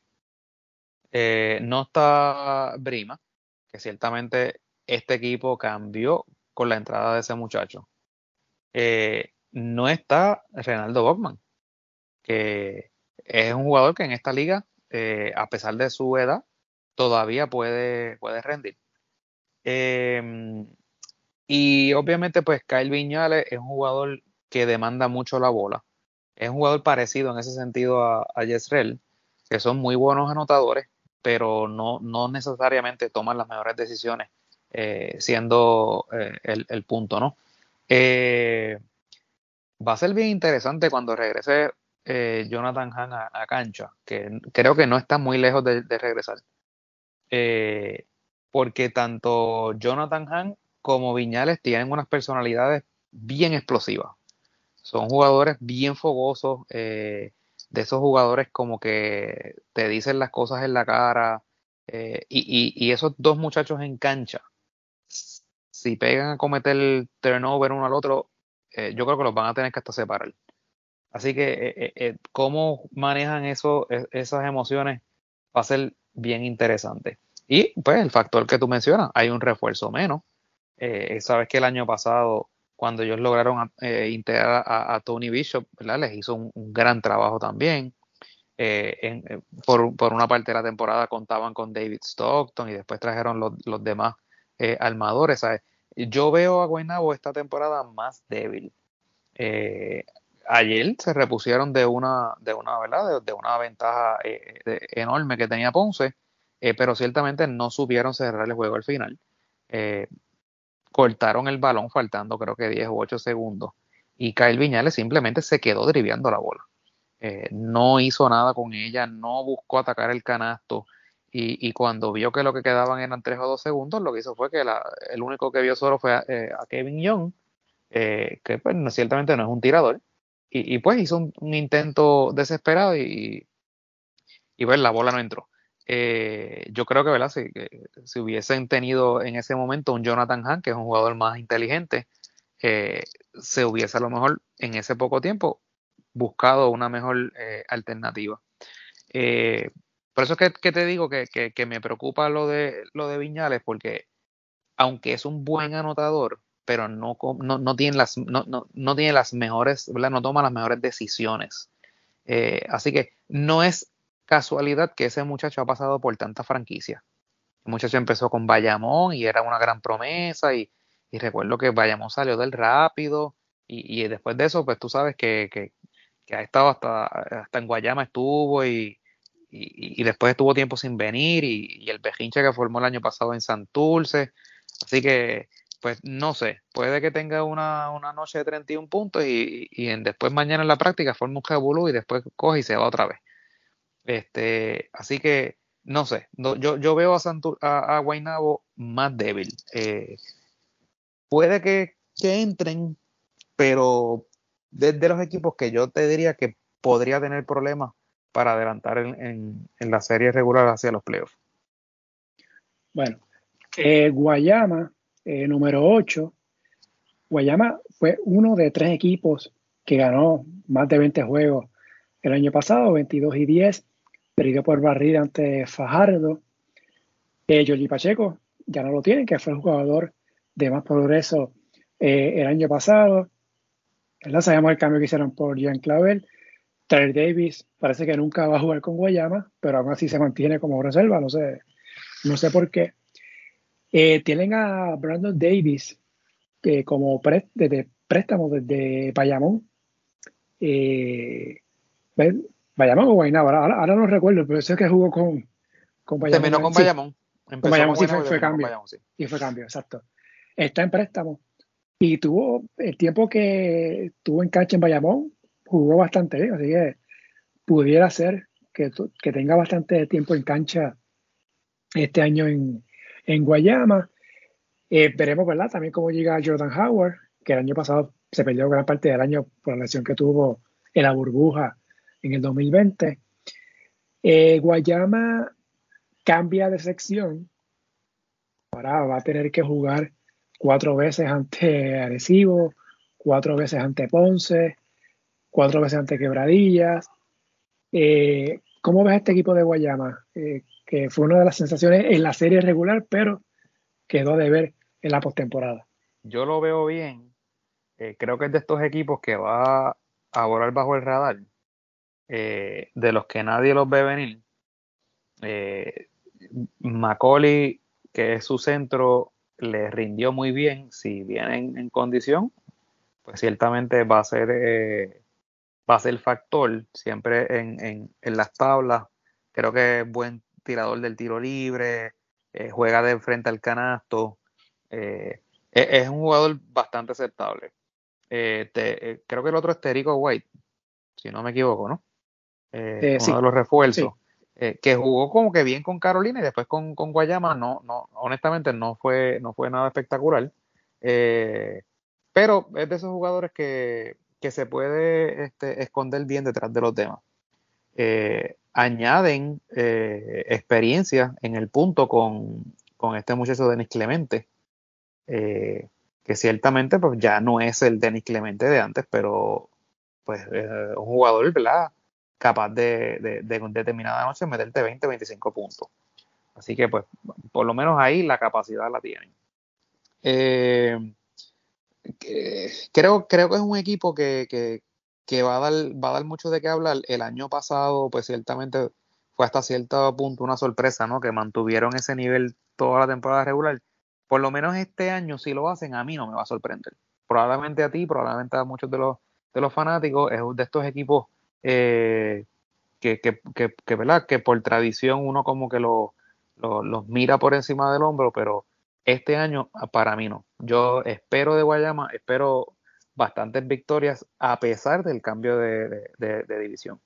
Eh, no está Brima, que ciertamente este equipo cambió con la entrada de ese muchacho. Eh, no está Renaldo Bockman, que es un jugador que en esta liga, eh, a pesar de su edad, todavía puede, puede rendir. Em, y obviamente, pues Kyle Viñales es un jugador que demanda mucho la bola. Es un jugador parecido en ese sentido a, a Yesrel, que son muy buenos anotadores, pero no, no necesariamente toman las mejores decisiones, eh, siendo el, punto, ¿no? Eh, va a ser bien interesante cuando regrese Jonathan Hahn a, cancha, que creo que no está muy lejos de, regresar. porque tanto Jonathan Hahn como Viñales tienen unas personalidades bien explosivas. Son jugadores bien fogosos, de esos jugadores como que te dicen las cosas en la cara. Eh, y, esos dos muchachos en cancha, si pegan a cometer el turnover uno al otro, eh, yo creo que los van a tener que hasta separar. Así que eh, cómo manejan eso, esas emociones va a ser bien interesante. Y pues el factor que tú mencionas, hay un refuerzo menos. sabes que el año pasado cuando ellos lograron eh, integrar a, Tony Bishop, les hizo un, gran trabajo también. Eh, eh, por, una parte de la temporada contaban con David Stockton y después trajeron los, demás armadores. Yo veo a Guaynabo esta temporada más débil. ayer se repusieron de una, de una, ¿verdad? De, una ventaja enorme que tenía Ponce, pero ciertamente no supieron cerrar el juego al final cortaron el balón faltando creo que 10 u 8 segundos y Kyle Viñales simplemente se quedó driviando la bola. Eh, no hizo nada con ella, no buscó atacar el canasto y, cuando vio que lo que quedaban eran 3 o 2 segundos, lo que hizo fue que el único que vio solo fue a, eh, Kevin Young, eh, que pues, ciertamente no es un tirador, y, pues hizo un, intento desesperado y, pues la bola no entró. Eh, yo creo que, ¿verdad? Si, hubiesen tenido en ese momento un Jonathan Hahn, que es un jugador más inteligente, se hubiese a lo mejor en ese poco tiempo buscado una mejor alternativa. Por eso es que, te digo que, que, me preocupa lo de, lo de Viñales, porque aunque es un buen anotador, pero no, tiene, las, no, tiene las mejores, ¿verdad? no toma las mejores decisiones. así que no es casualidad que ese muchacho ha pasado por tanta franquicia. El muchacho empezó con Bayamón y era una gran promesa y, recuerdo que Bayamón salió del rápido y, después de eso, pues tú sabes que, que, ha estado hasta, hasta en Guayama estuvo y, y, después estuvo tiempo sin venir y, el pejinche que formó el año pasado en Santurce. Así que, pues no sé, puede que tenga una, una noche de 31 puntos y, y después mañana en la práctica forma un jabulú y después coge y se va otra vez. Este, así que, no sé, yo, yo veo a, Santur, a, Guaynabo más débil. Eh, puede que, entren, pero desde los equipos que yo te diría que podría tener problemas para adelantar en, la serie regular hacia los playoffs. Bueno, eh, Guayama, eh, número 8. Guayama fue uno de tres equipos que ganó más de 20 juegos el año pasado, 22 y 10 perdido por barrida ante Fajardo. Eh, Pacheco ya no lo tienen, que fue el jugador de más progreso eh, el año pasado. Sabemos el cambio que hicieron por Jean Clavel. Tyler Davis parece que nunca va a jugar con Guayama, pero aún así se mantiene como reserva, no sé, no sé por qué. Eh, tienen a Brandon Davis que como desde préstamo desde Payamón. Eh, Bayamón o Guaynabo, ahora, ahora, no recuerdo, pero sé que jugó con, con Bayamón. Terminó con Bayamón. con Bayamón sí fue, cambio. Y fue cambio, exacto. Está en préstamo. Y tuvo el tiempo que tuvo en cancha en Bayamón, jugó bastante bien. Así que pudiera ser que, que tenga bastante tiempo en cancha este año en, en Guayama. Eh, veremos, ¿verdad? También cómo llega Jordan Howard, que el año pasado se perdió gran parte del año por la lesión que tuvo en la burbuja en el 2020. Eh, Guayama cambia de sección. Ahora va a tener que jugar cuatro veces ante Arecibo, cuatro veces ante Ponce, cuatro veces ante Quebradillas. Eh, ¿Cómo ves este equipo de Guayama? Eh, que fue una de las sensaciones en la serie regular, pero quedó de ver en la postemporada. Yo lo veo bien. Eh, creo que es de estos equipos que va a volar bajo el radar, de los que nadie los ve venir. Macaulay, que es su centro, le rindió muy bien. Si vienen en condición, pues ciertamente va a ser va a ser factor siempre en, en, en, las tablas. Creo que es buen tirador del tiro libre, eh, juega de frente al canasto. Eh, e, es, un jugador bastante aceptable. creo que el otro es Terico White, si no me equivoco, ¿no? uno de los refuerzos. Eh, que jugó como que bien con Carolina y después con, con, Guayama, no, no, honestamente no fue, no fue nada espectacular. Eh, pero es de esos jugadores que, que se puede este, esconder bien detrás de los demás. Eh, añaden experiencia en el punto con, este muchacho Denis Clemente, que ciertamente pues, ya no es el Denis Clemente de antes, pero pues un jugador, ¿verdad? capaz de, de, de determinada noche meterte 20, 25 puntos. Así que, pues, por lo menos ahí la capacidad la tienen. Creo, creo que es un equipo que, que, que, va, a dar, va a dar mucho de qué hablar. El año pasado, pues ciertamente fue hasta cierto punto una sorpresa, ¿no? Que mantuvieron ese nivel toda la temporada regular. Por lo menos este año, si lo hacen, a mí no me va a sorprender. Probablemente a ti, probablemente a muchos de los, de los fanáticos, es de estos equipos eh, que, que, que, ¿verdad? que por tradición uno como que los lo, mira por encima del hombro, pero este año para mí no. Yo espero de Guayama, espero bastantes victorias a pesar del cambio de, división.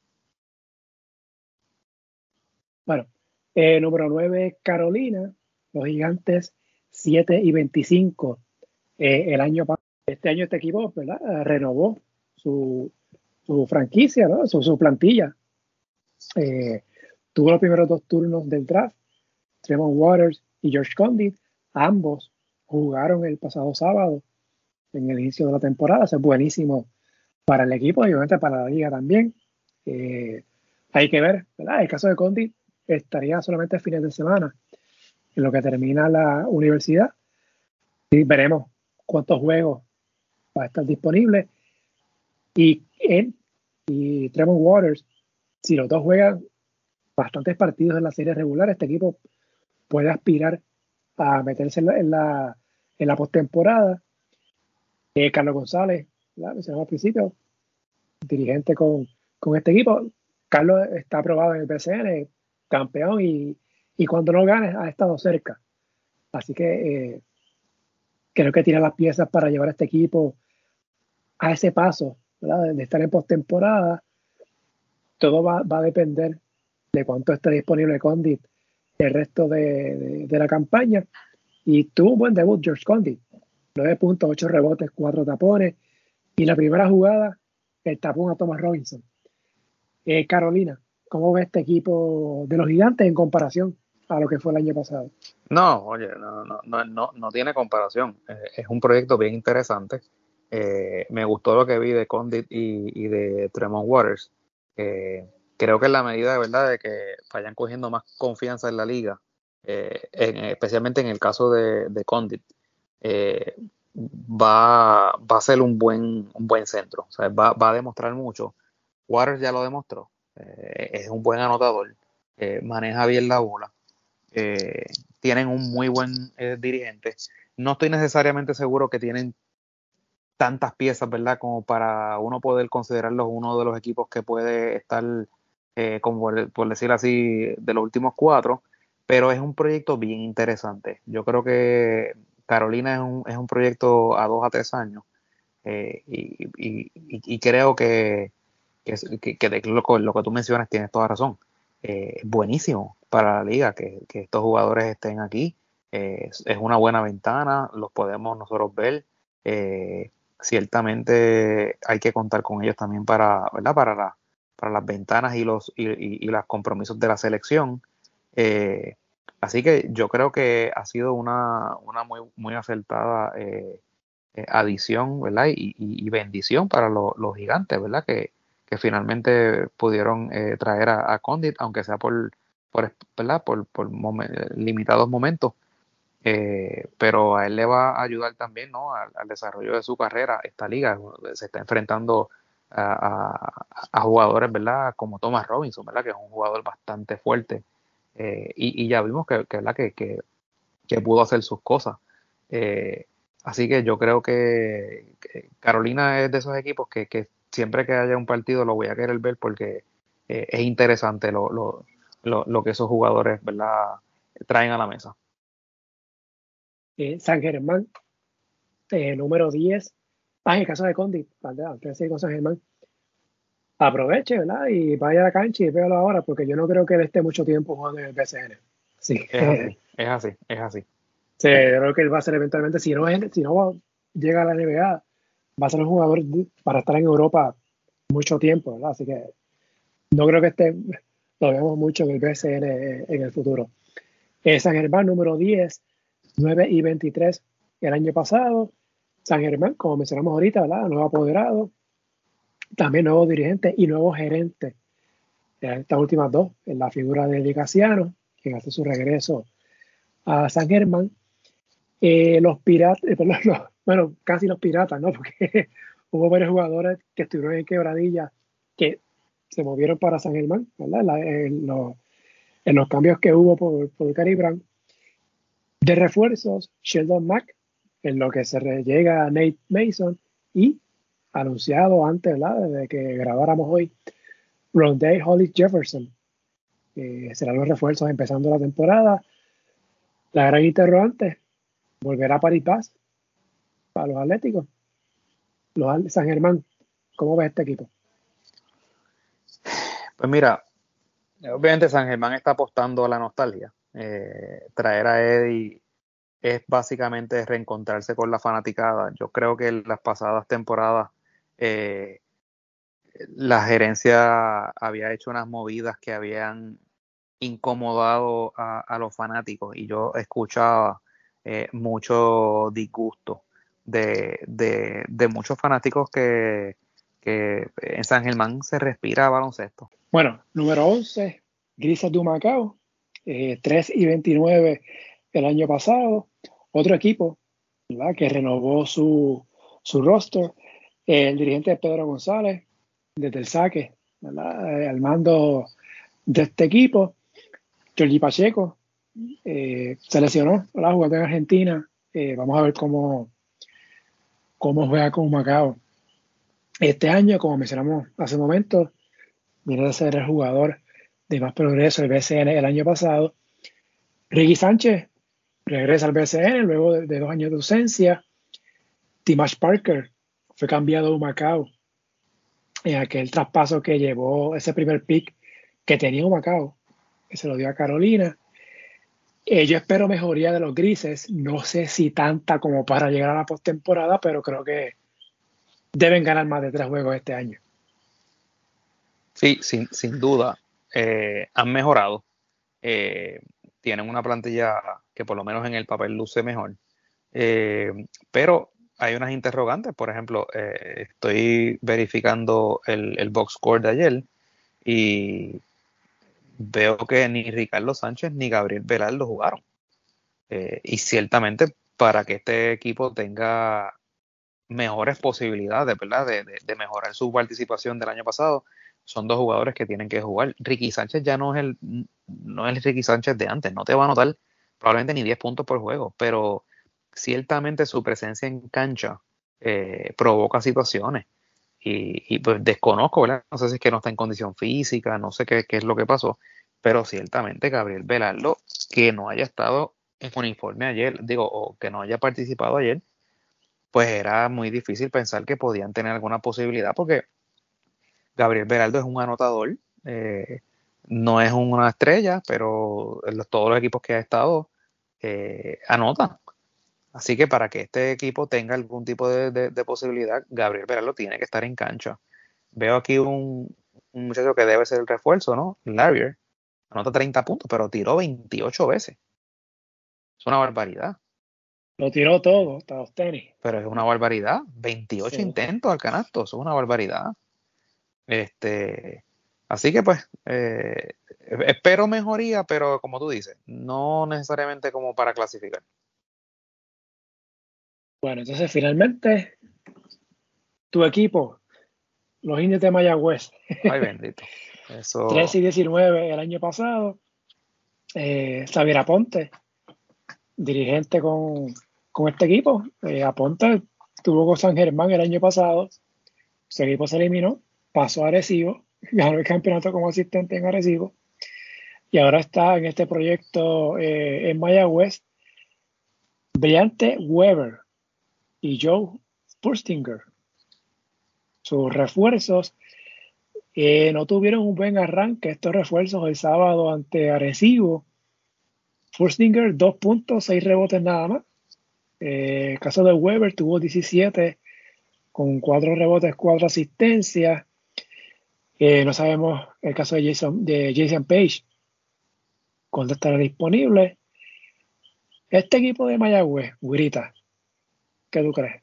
Bueno, eh, número 9, Carolina, los gigantes 7 y 25. Eh, el año este año este equipo renovó su, su franquicia, ¿no? su, plantilla. Eh, tuvo los primeros dos turnos del draft. Tremont Waters y George Condit, ambos jugaron el pasado sábado en el inicio de la temporada. Eso es buenísimo para el equipo y obviamente para la liga también. Eh, hay que ver, ¿verdad? El caso de Condit estaría solamente fines de semana en lo que termina la universidad. Y veremos cuántos juegos va a estar disponible. Y él y Tremont Waters, si los dos juegan bastantes partidos en la serie regular, este equipo puede aspirar a meterse en la, en la, postemporada. Eh, Carlos González, mencionamos al principio, dirigente con, este equipo. Carlos está aprobado en el PCN, campeón, y, cuando no gane ha estado cerca. Así que eh, creo que tiene las piezas para llevar a este equipo a ese paso de estar en postemporada. Todo va, a depender de cuánto esté disponible Condit el resto de, la campaña. Y tuvo un buen debut George Condit. 9.8 rebotes, 4 tapones. Y la primera jugada, el tapón a Thomas Robinson. Eh, Carolina, ¿cómo ve este equipo de los gigantes en comparación a lo que fue el año pasado? No, oye, no, no, no, no, tiene comparación. Eh, es un proyecto bien interesante. Eh, me gustó lo que vi de Condit y, de Tremont Waters. Creo que en la medida de verdad de que vayan cogiendo más confianza en la liga, eh, especialmente en el caso de, Condit, va, va, a ser un buen, un buen centro. O sea, va, va, a demostrar mucho. Waters ya lo demostró. es un buen anotador. maneja bien la bola. tienen un muy buen dirigente. No estoy necesariamente seguro que tienen tantas piezas, ¿verdad? Como para uno poder considerarlos uno de los equipos que puede estar, eh, como por, decir así, de los últimos cuatro. pero es un proyecto bien interesante. Yo creo que Carolina es un, es un proyecto a dos a tres años eh, y, creo que, que, lo, que tú mencionas tienes toda razón. Eh, buenísimo para la liga que, estos jugadores estén aquí. Eh, es, una buena ventana, los podemos nosotros ver. Ciertamente hay que contar con ellos también para, ¿verdad? para, la, para las ventanas y los, y, los compromisos de la selección. así que yo creo que ha sido una, una muy, muy acertada adición ¿verdad? Y, bendición para los gigantes, ¿verdad? Que, que finalmente pudieron eh, traer a, Condit, aunque sea por, por, por, limitados momentos. Eh, pero a él le va a ayudar también ¿no? al, desarrollo de su carrera. Esta liga se está enfrentando a, jugadores ¿verdad? como Thomas Robinson, ¿verdad? que es un jugador bastante fuerte. Eh, y, ya vimos que, que, que, pudo hacer sus cosas. así que yo creo que, Carolina es de esos equipos que, siempre que haya un partido lo voy a querer ver porque eh, es interesante lo, que esos jugadores ¿verdad? traen a la mesa. Eh, San Germán, eh, número 10. Ah, en el caso de Condi, antes de con San Germán, aproveche, ¿verdad? Y vaya a la cancha y véalo ahora, porque yo no creo que él esté mucho tiempo jugando en el BCN. Sí. Es así, es así, es así. Sí, yo creo que él va a ser eventualmente, si no, si no llega a la NBA, va a ser un jugador para estar en Europa mucho tiempo, ¿verdad? Así que no creo que esté, lo veamos mucho en el BCN en el futuro. Eh, San Germán número 10, 9 y 23 el año pasado. San Germán, como mencionamos ahorita, ¿verdad? Nuevo apoderado, también nuevo dirigente y nuevo gerente. Estas últimas dos, en la figura de Licasiano, quien hace su regreso a San Germán. Eh, los piratas, eh, bueno, casi los piratas, ¿no? Porque hubo varios jugadores que estuvieron en quebradilla que se movieron para San Germán, ¿verdad? en, los, cambios que hubo por, por el Caribran. De refuerzos, Sheldon Mack, en lo que se llega a Nate Mason y anunciado antes, ¿verdad? De que grabáramos hoy, Rondé Holly Jefferson. serán los refuerzos empezando la temporada. La gran interrogante, ¿volverá a Paris Paz para los Atléticos? los San Germán, ¿cómo ves este equipo? Pues mira, obviamente San Germán está apostando a la nostalgia. Eh, traer a Eddie es básicamente reencontrarse con la fanaticada. Yo creo que en las pasadas temporadas eh, la gerencia había hecho unas movidas que habían incomodado a, los fanáticos y yo escuchaba eh, mucho disgusto de, de, muchos fanáticos que, en San Germán se respira baloncesto. Bueno, número 11, Grises de Macao, 3 eh, y 29 el año pasado. Otro equipo que renovó su, su roster. el dirigente Pedro González, desde el saque, eh, al mando de este equipo. Giorgi Pacheco eh, se lesionó, jugando en Argentina. vamos a ver cómo, cómo juega con Macao. Este año, como mencionamos hace un momento, viene a ser el jugador de más progreso del BCN el año pasado. Ricky Sánchez regresa al BCN luego de, dos años de ausencia. Timash Parker fue cambiado a Macao en aquel traspaso que llevó ese primer pick que tenía Macao, que se lo dio a Carolina. Eh, yo espero mejoría de los grises. No sé si tanta como para llegar a la postemporada, pero creo que deben ganar más de tres juegos este año. Sí, sin, sin duda. Eh, han mejorado. Eh, tienen una plantilla que por lo menos en el papel luce mejor. pero hay unas interrogantes. Por ejemplo, estoy verificando el, box score de ayer y veo que ni Ricardo Sánchez ni Gabriel lo jugaron. Eh, y ciertamente para que este equipo tenga mejores posibilidades, ¿verdad? De, mejorar su participación del año pasado, son dos jugadores que tienen que jugar. Ricky Sánchez ya no es el, no es el Ricky Sánchez de antes, no te va a anotar probablemente ni 10 puntos por juego, pero ciertamente su presencia en cancha eh, provoca situaciones. Y, pues desconozco, ¿verdad? No sé si es que no está en condición física, no sé qué, qué es lo que pasó, pero ciertamente Gabriel Velardo, que no haya estado en uniforme ayer, digo, o que no haya participado ayer, pues era muy difícil pensar que podían tener alguna posibilidad, porque Gabriel Velardo es un anotador, eh, no es una estrella, pero todos los equipos que ha estado eh, anotan. Así que para que este equipo tenga algún tipo de, posibilidad, Gabriel Velardo tiene que estar en cancha. Veo aquí un, muchacho que debe ser el refuerzo, ¿no? Larrier. Anota 30 puntos, pero tiró 28 veces. Es una barbaridad. Lo tiró todo, hasta los tenis. Pero es una barbaridad. 28 intentos al canasto, eso es una barbaridad. Este, así que pues, eh, espero mejoría, pero como tú dices, no necesariamente como para clasificar. Bueno, entonces finalmente, tu equipo, los indios de Mayagüez. Ay, bendito. Eso... 3 y 19 el año pasado. Eh, Xavier Aponte, dirigente con, este equipo. Eh, Aponte tuvo con San Germán el año pasado. Su equipo se eliminó, pasó a Arecibo, ganó el campeonato como asistente en Arecibo. Y ahora está en este proyecto eh, en Mayagüez. Brillante Weber y Joe Furstinger. Sus refuerzos eh, no tuvieron un buen arranque estos refuerzos el sábado ante Arecibo Furstinger, dos puntos, seis rebotes nada más. Eh, el caso de Weber tuvo 17 con cuatro rebotes, cuatro asistencias. No sabemos el caso de Jason, de Jason Page, cuándo estará disponible. Este equipo de Mayagüez, Grita, ¿qué tú crees?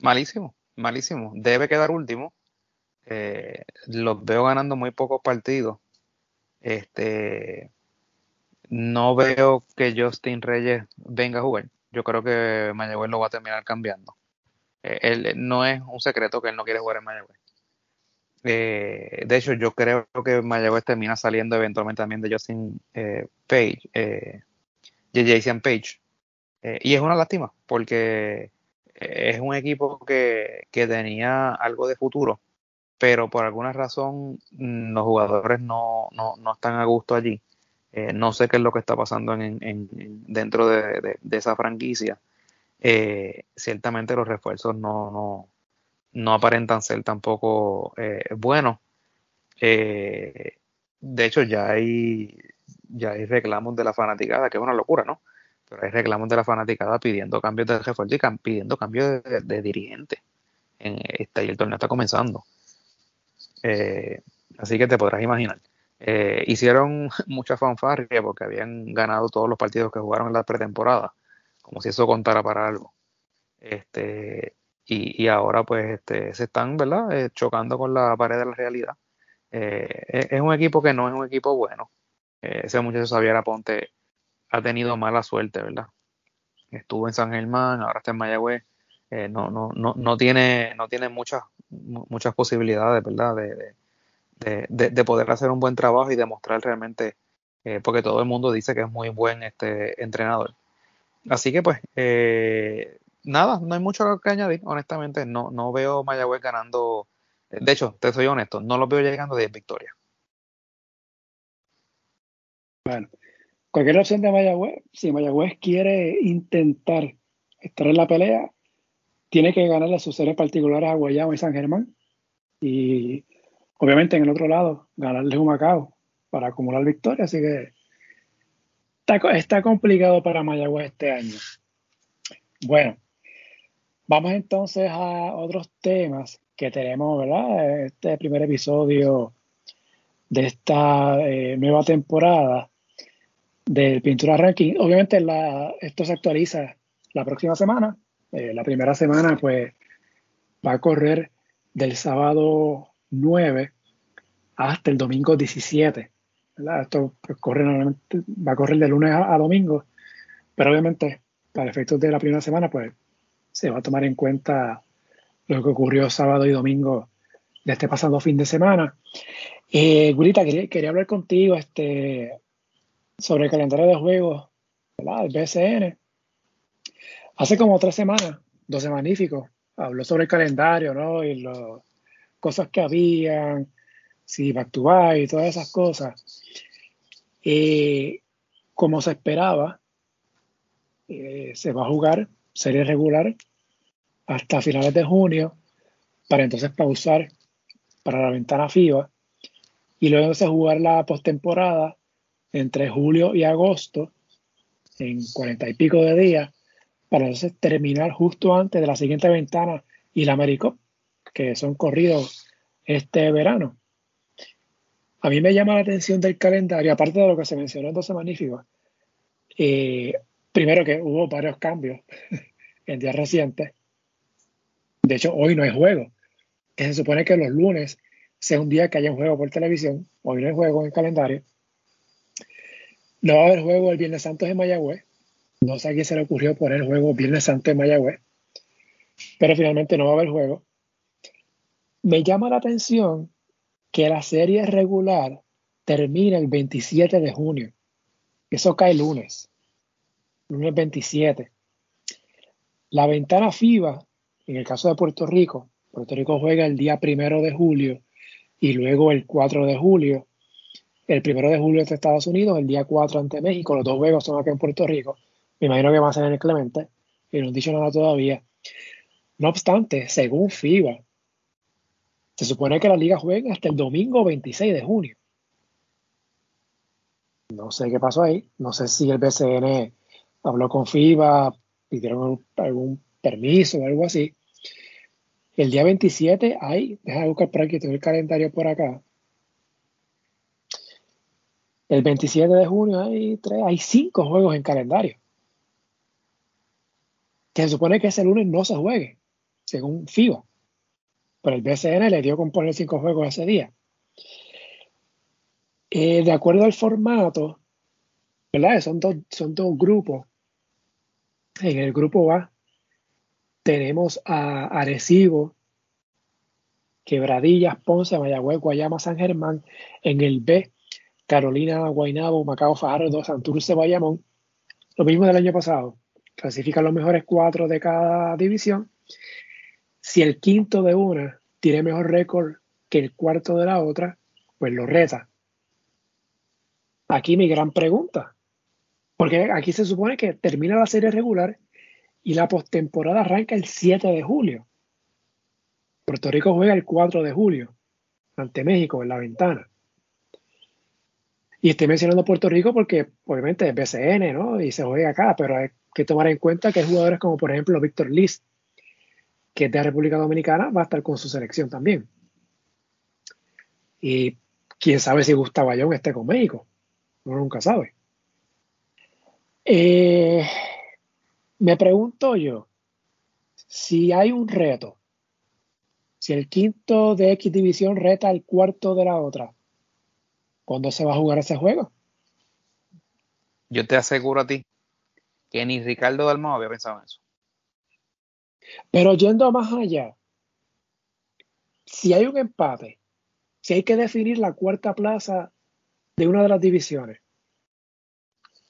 Malísimo, malísimo. Debe quedar último. Eh, los veo ganando muy pocos partidos. Este, no veo que Justin Reyes venga a jugar. Yo creo que Mayagüez lo va a terminar cambiando. Eh, él, no es un secreto que él no quiere jugar en Mayagüez. Eh, de hecho, yo creo que Mayagüez termina saliendo eventualmente también de Justin eh, Page, eh, Jason Page. y es una lástima porque es un equipo que, que, tenía algo de futuro, pero por alguna razón mm, los jugadores no, no, no están a gusto allí. Eh, no sé qué es lo que está pasando en, dentro de, esa franquicia. Eh, ciertamente los refuerzos no, no, aparentan ser tampoco eh, buenos. de hecho, ya hay, ya hay reclamos de la fanaticada, que es una locura, ¿no? Pero hay reclamos de la fanaticada pidiendo cambios de refuerzo y pidiendo cambios de, dirigente. En, y el torneo está comenzando. así que te podrás imaginar. Eh, hicieron mucha fanfarria porque habían ganado todos los partidos que jugaron en la pretemporada, como si eso contara para algo. Este, y, ahora pues este, se están ¿verdad? Eh, chocando con la pared de la realidad. Eh, es un equipo que no es un equipo bueno. ese muchacho Xavier Aponte ha tenido mala suerte, ¿verdad? Estuvo en San Germán, ahora está en Mayagüez. no, no, no, no tiene, no tiene muchas, muchas posibilidades, ¿verdad? de, de, poder hacer un buen trabajo y demostrar realmente, eh, porque todo el mundo dice que es muy buen este entrenador. Así que pues, eh, nada, no hay mucho que añadir, honestamente, no, no veo Mayagüez ganando, de hecho, te soy honesto, no lo veo llegando a 10 victorias. Bueno, cualquier opción de Mayagüez, si Mayagüez quiere intentar estar en la pelea, tiene que ganarle sus series particulares a Guayama y San Germán. Y obviamente en el otro lado, ganarle un Macao para acumular victorias, así que está, complicado para Mayagüez este año. Bueno, vamos entonces a otros temas que tenemos, ¿verdad? Este primer episodio de esta eh, nueva temporada del Pintura Ranking. Obviamente la, esto se actualiza la próxima semana. Eh, la primera semana pues va a correr del sábado 9 hasta el domingo 17. Esto pues, va a correr de lunes a, domingo, pero obviamente para efectos de la primera semana, pues se va a tomar en cuenta lo que ocurrió sábado y domingo de este pasado fin de semana. Eh, Gurita, quería, hablar contigo este, sobre el calendario de juegos del BSN. Hace como tres semanas, 12 magníficos, habló sobre el calendario, ¿no? Y las cosas que habían, si back to y todas esas cosas. Eh, como se esperaba, eh, se va a jugar serie regular hasta finales de junio para entonces pausar para la ventana FIBA y luego se jugar la postemporada entre julio y agosto en cuarenta y pico de días para entonces terminar justo antes de la siguiente ventana y la Américo, que son corridos este verano. A mí me llama la atención del calendario, aparte de lo que se mencionó en 12 Magníficos, eh, primero que hubo varios cambios en días recientes. De hecho, hoy no hay juego. Se supone que los lunes sea un día que haya un juego por televisión. Hoy no hay juego en el calendario. No va a haber juego el Viernes Santo en Mayagüez. No sé a quién se le ocurrió poner juego Viernes Santo en Mayagüez. Pero finalmente no va a haber juego. Me llama la atención que la serie regular termina el 27 de junio. Eso cae lunes. Lunes 27. La ventana FIBA, en el caso de Puerto Rico, Puerto Rico juega el día primero de julio y luego el 4 de julio. El primero de julio es Estados Unidos, el día 4 ante México. Los dos juegos son acá en Puerto Rico. Me imagino que va a ser en el Clemente y no han dicho nada todavía. No obstante, según FIBA, se supone que la liga juega hasta el domingo 26 de junio. No sé qué pasó ahí. No sé si el BCN habló con FIBA, pidieron algún permiso o algo así. El día 27 hay, déjame buscar por aquí, tengo el calendario por acá. El 27 de junio hay, tres, hay cinco juegos en calendario. Que se supone que ese lunes no se juegue, según FIBA. Pero el BCN le dio con poner cinco juegos ese día. Eh, de acuerdo al formato, ¿verdad? Son dos, son dos grupos. En el grupo A tenemos a Arecibo, Quebradillas, Ponce, Mayagüez, Guayama, San Germán. En el B, Carolina, Guaynabo, Macao, Fajardo, Santurce, Bayamón. Lo mismo del año pasado. Clasifican los mejores cuatro de cada división. Si el quinto de una tiene mejor récord que el cuarto de la otra, pues lo reta. Aquí mi gran pregunta. Porque aquí se supone que termina la serie regular y la postemporada arranca el 7 de julio. Puerto Rico juega el 4 de julio ante México en la ventana. Y estoy mencionando Puerto Rico porque obviamente es BCN, ¿no? Y se juega acá, pero hay que tomar en cuenta que hay jugadores como por ejemplo Víctor Liz, que es de República Dominicana, va a estar con su selección también. Y quién sabe si Gustavo Ayón esté con México. Uno nunca sabe. Eh, me pregunto yo, si hay un reto, si el quinto de X división reta al cuarto de la otra, ¿cuándo se va a jugar ese juego? Yo te aseguro a ti que ni Ricardo Dalmau había pensado en eso. Pero yendo más allá, si hay un empate, si hay que definir la cuarta plaza de una de las divisiones,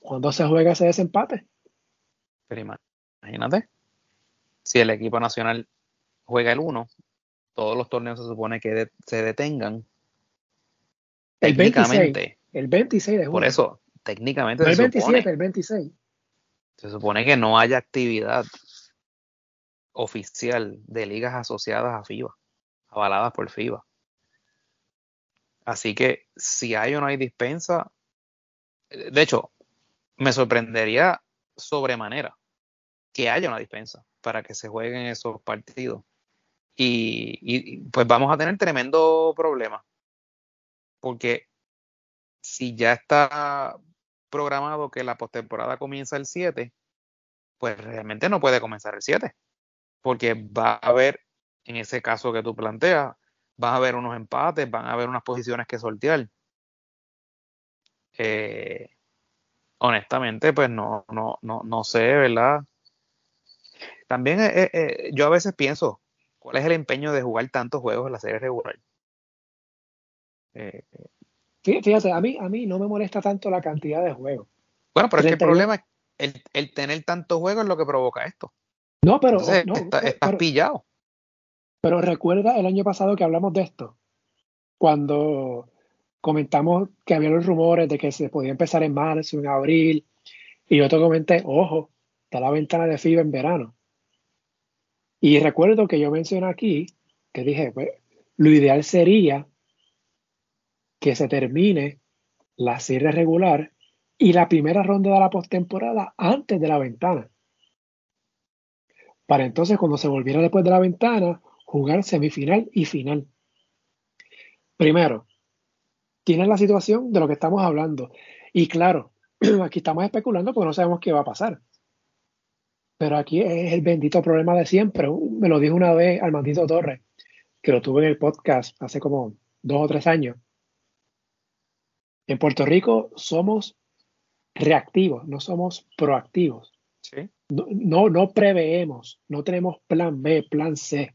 ¿cuándo se juega ese desempate? Pero imagínate, si el equipo nacional juega el 1, todos los torneos se supone que se detengan. El 26, el 26 de junio. Por eso, técnicamente no el 27, el 26. Se supone que no haya actividad oficial de ligas asociadas a FIBA, avaladas por FIBA. Así que si hay o no hay dispensa, de hecho, me sorprendería sobremanera que haya una dispensa para que se jueguen esos partidos. Y, pues vamos a tener tremendo problema. Porque si ya está programado que la postemporada comienza el 7, pues realmente no puede comenzar el 7. Porque va a haber, en ese caso que tú planteas, van a haber unos empates, van a haber unas posiciones que sortear. Eh, honestamente, pues no, no, no, no sé, ¿verdad? También eh, eh, eh, yo a veces pienso, ¿cuál es el empeño de jugar tantos juegos en la serie regular? Fíjate, a mí, a mí no me molesta tanto la cantidad de juegos. Bueno, pero es que el problema es el, el tener tantos juegos es lo que provoca esto. No, pero estás pillado. Pero recuerda el año pasado que hablamos de esto, cuando comentamos que había los rumores de que se podía empezar en marzo, en abril, y yo te comenté, ojo, está la ventana de FIBA en verano. Y recuerdo que yo mencioné aquí, que dije, pues, lo ideal sería que se termine la serie regular y la primera ronda de la postemporada antes de la ventana. Para entonces, cuando se volviera después de la ventana, jugar semifinal y final. Primero, tienes la situación de lo que estamos hablando. Y claro, aquí estamos especulando porque no sabemos qué va a pasar. Pero aquí es el bendito problema de siempre. Me lo dijo una vez Armandito Torres, que lo tuve en el podcast hace como dos o tres años. En Puerto Rico somos reactivos, no somos proactivos. No, no, preveemos, no tenemos plan B, plan C.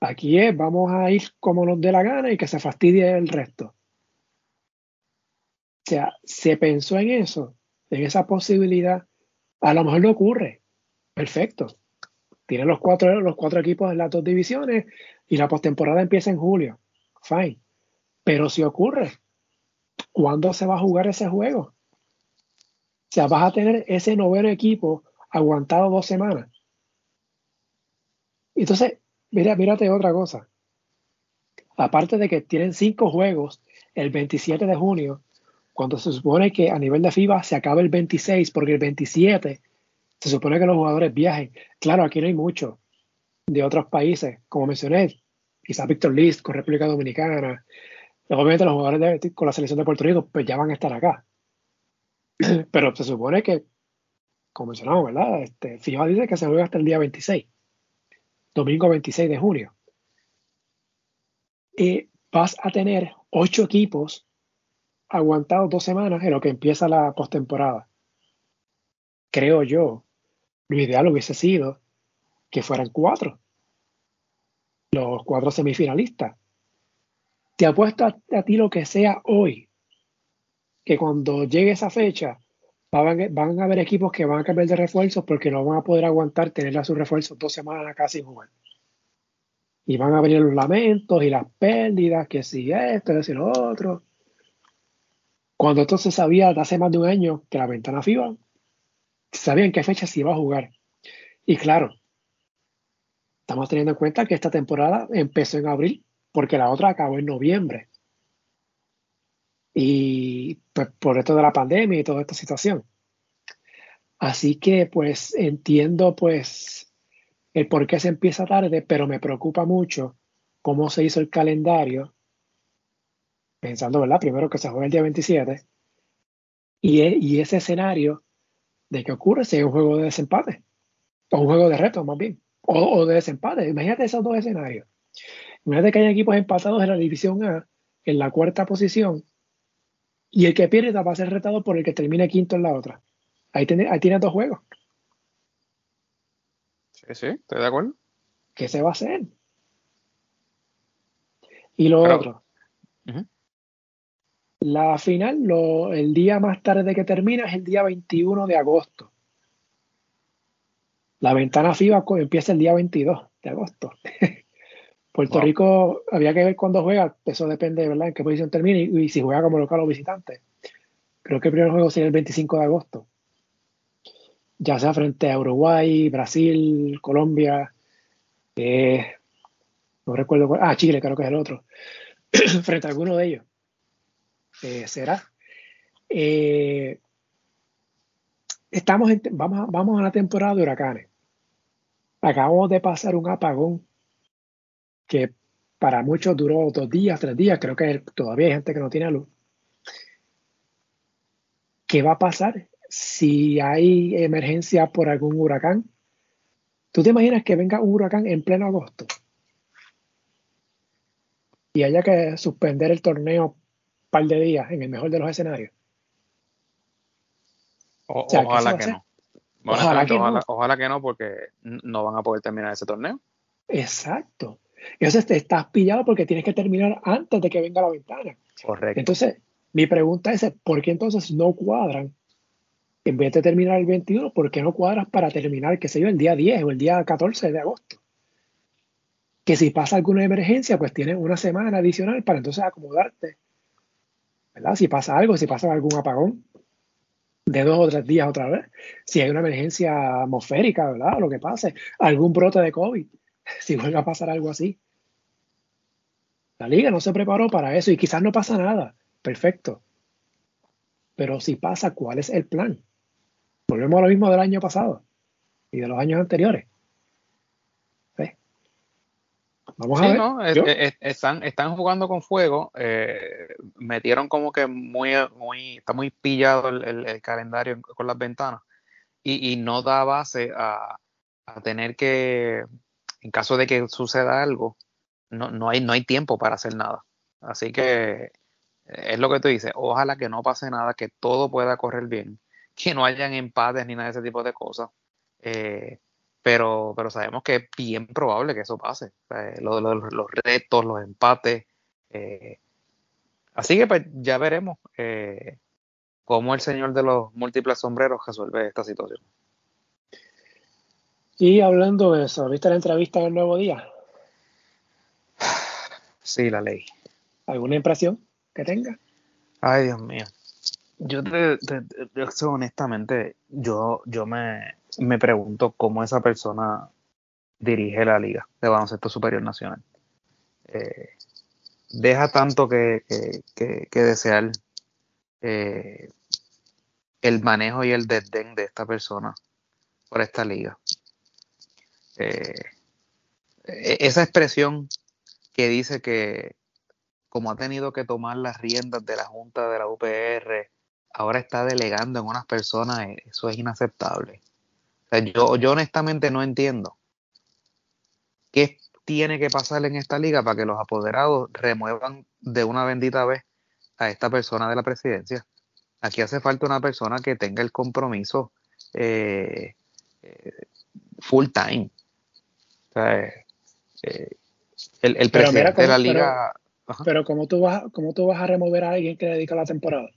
Aquí es, vamos a ir como nos dé la gana y que se fastidie el resto. O sea, se pensó en eso, en esa posibilidad. A lo mejor no ocurre. Perfecto. Tienen los cuatro, los cuatro equipos en las dos divisiones y la postemporada empieza en julio. Fine. Pero si ocurre, ¿cuándo se va a jugar ese juego? O sea, vas a tener ese noveno equipo aguantado dos semanas. Entonces, mira, mírate otra cosa. Aparte de que tienen cinco juegos el 27 de junio, cuando se supone que a nivel de FIBA se acaba el 26, porque el 27 se supone que los jugadores viajen. Claro, aquí no hay mucho de otros países, como mencioné, quizás Víctor List con República Dominicana, Obviamente los jugadores con la selección de Puerto Rico pues ya van a estar acá. Pero se supone que, como mencionamos, ¿verdad? Este, FIBA dice que se juega hasta el día 26, domingo 26 de junio. Y vas a tener ocho equipos aguantados dos semanas en lo que empieza la postemporada. Creo yo, lo ideal hubiese sido que fueran cuatro, los cuatro semifinalistas te apuesto a, ti lo que sea hoy, que cuando llegue esa fecha van, a haber equipos que van a cambiar de refuerzos porque no van a poder aguantar tener a sus refuerzos dos semanas acá sin jugar. Y van a venir los lamentos y las pérdidas, que si esto, que si lo otro. Cuando esto se sabía hace más de un año que la ventana FIBA, sabían qué fecha se iba a jugar. Y claro, estamos teniendo en cuenta que esta temporada empezó en abril porque la otra acabó en noviembre. Y pues por esto de la pandemia y toda esta situación. Así que pues entiendo pues el por qué se empieza tarde, pero me preocupa mucho cómo se hizo el calendario, pensando, ¿verdad? Primero que se juega el día 27, y, y ese escenario de que ocurre si hay un juego de desempate, o un juego de reto más bien, o, o de desempate. Imagínate esos dos escenarios. Imagínate que hay equipos empatados en la división A, en la cuarta posición, y el que pierde va a ser retado por el que termine quinto en la otra. Ahí, tiene, ahí tienes dos juegos. Sí, sí, estoy de acuerdo. ¿Qué se va a hacer? Y lo otro. La final, el día más tarde que termina es el día 21 de agosto. La ventana FIBA empieza el día 22 de agosto. Puerto Rico había que ver cuándo juega, eso depende, ¿verdad?, en qué posición termine y, si juega como local o visitante. Creo que el primer juego sería el 25 de agosto. Ya sea frente a Uruguay, Brasil, Colombia, eh, no recuerdo cuál, ah, Chile creo que es el otro, frente a alguno de ellos. Eh, será. Eh, estamos vamos, vamos a la temporada de huracanes. Acabamos de pasar un apagón que para muchos duró dos días, tres días, creo que todavía hay gente que no tiene luz. ¿Qué va a pasar si hay emergencia por algún huracán? ¿Tú te imaginas que venga un huracán en pleno agosto? Y haya que suspender el torneo par de días en el mejor de los escenarios. ojalá que no. ojalá, que no. ojalá que no, porque no van a poder terminar ese torneo. Exacto. Entonces te estás pillado porque tienes que terminar antes de que venga la ventana. Correcto. Entonces, mi pregunta es, ¿por qué entonces no cuadran? En vez de terminar el 21, ¿por qué no cuadras para terminar, qué sé yo, el día 10 o el día 14 de agosto? Que si pasa alguna emergencia, pues tienes una semana adicional para entonces acomodarte ¿verdad? Si pasa algo, si pasa algún apagón de dos o tres días otra vez, si hay una emergencia atmosférica, ¿verdad? Lo que pase, algún brote de COVID, si vuelve a pasar algo así. La liga no se preparó para eso y quizás no pasa nada. Perfecto. Pero si pasa, ¿cuál es el plan? Volvemos a lo mismo del año pasado y de los años anteriores. Vamos a ver. están, están jugando con fuego. Eh, metieron como que muy, muy, está muy pillado el, calendario con las ventanas y, no da base a, tener que, en caso de que suceda algo, no, no, hay, no hay tiempo para hacer nada. Así que es lo que tú dices. Ojalá que no pase nada, que todo pueda correr bien, que no hayan empates ni nada de ese tipo de cosas. Eh, pero, pero sabemos que es bien probable que eso pase. los retos, los empates. Eh, así que pues, ya veremos eh, cómo el señor de los múltiples sombreros resuelve esta situación. Y hablando de eso, ¿viste la entrevista del nuevo día? Sí, la ley. ¿Alguna impresión que tenga? Ay, Dios mío. Yo te, honestamente, yo, yo me, me pregunto cómo esa persona dirige la liga de baloncesto superior nacional. Eh, deja tanto que, desear eh, el manejo y el desdén de esta persona por esta liga. Eh, e, esa expresión que dice que como ha tenido que tomar las riendas de la Junta de la UPR, ahora está delegando en unas personas, eso es inaceptable yo, yo honestamente no entiendo qué tiene que pasar en esta liga para que los apoderados remuevan de una bendita vez a esta persona de la presidencia. Aquí hace falta una persona que tenga el compromiso eh, eh, full time. Eh, el, presidente de la liga. Pero, ¿cómo, tú vas, ¿cómo tú vas a remover a alguien que dedica la temporada?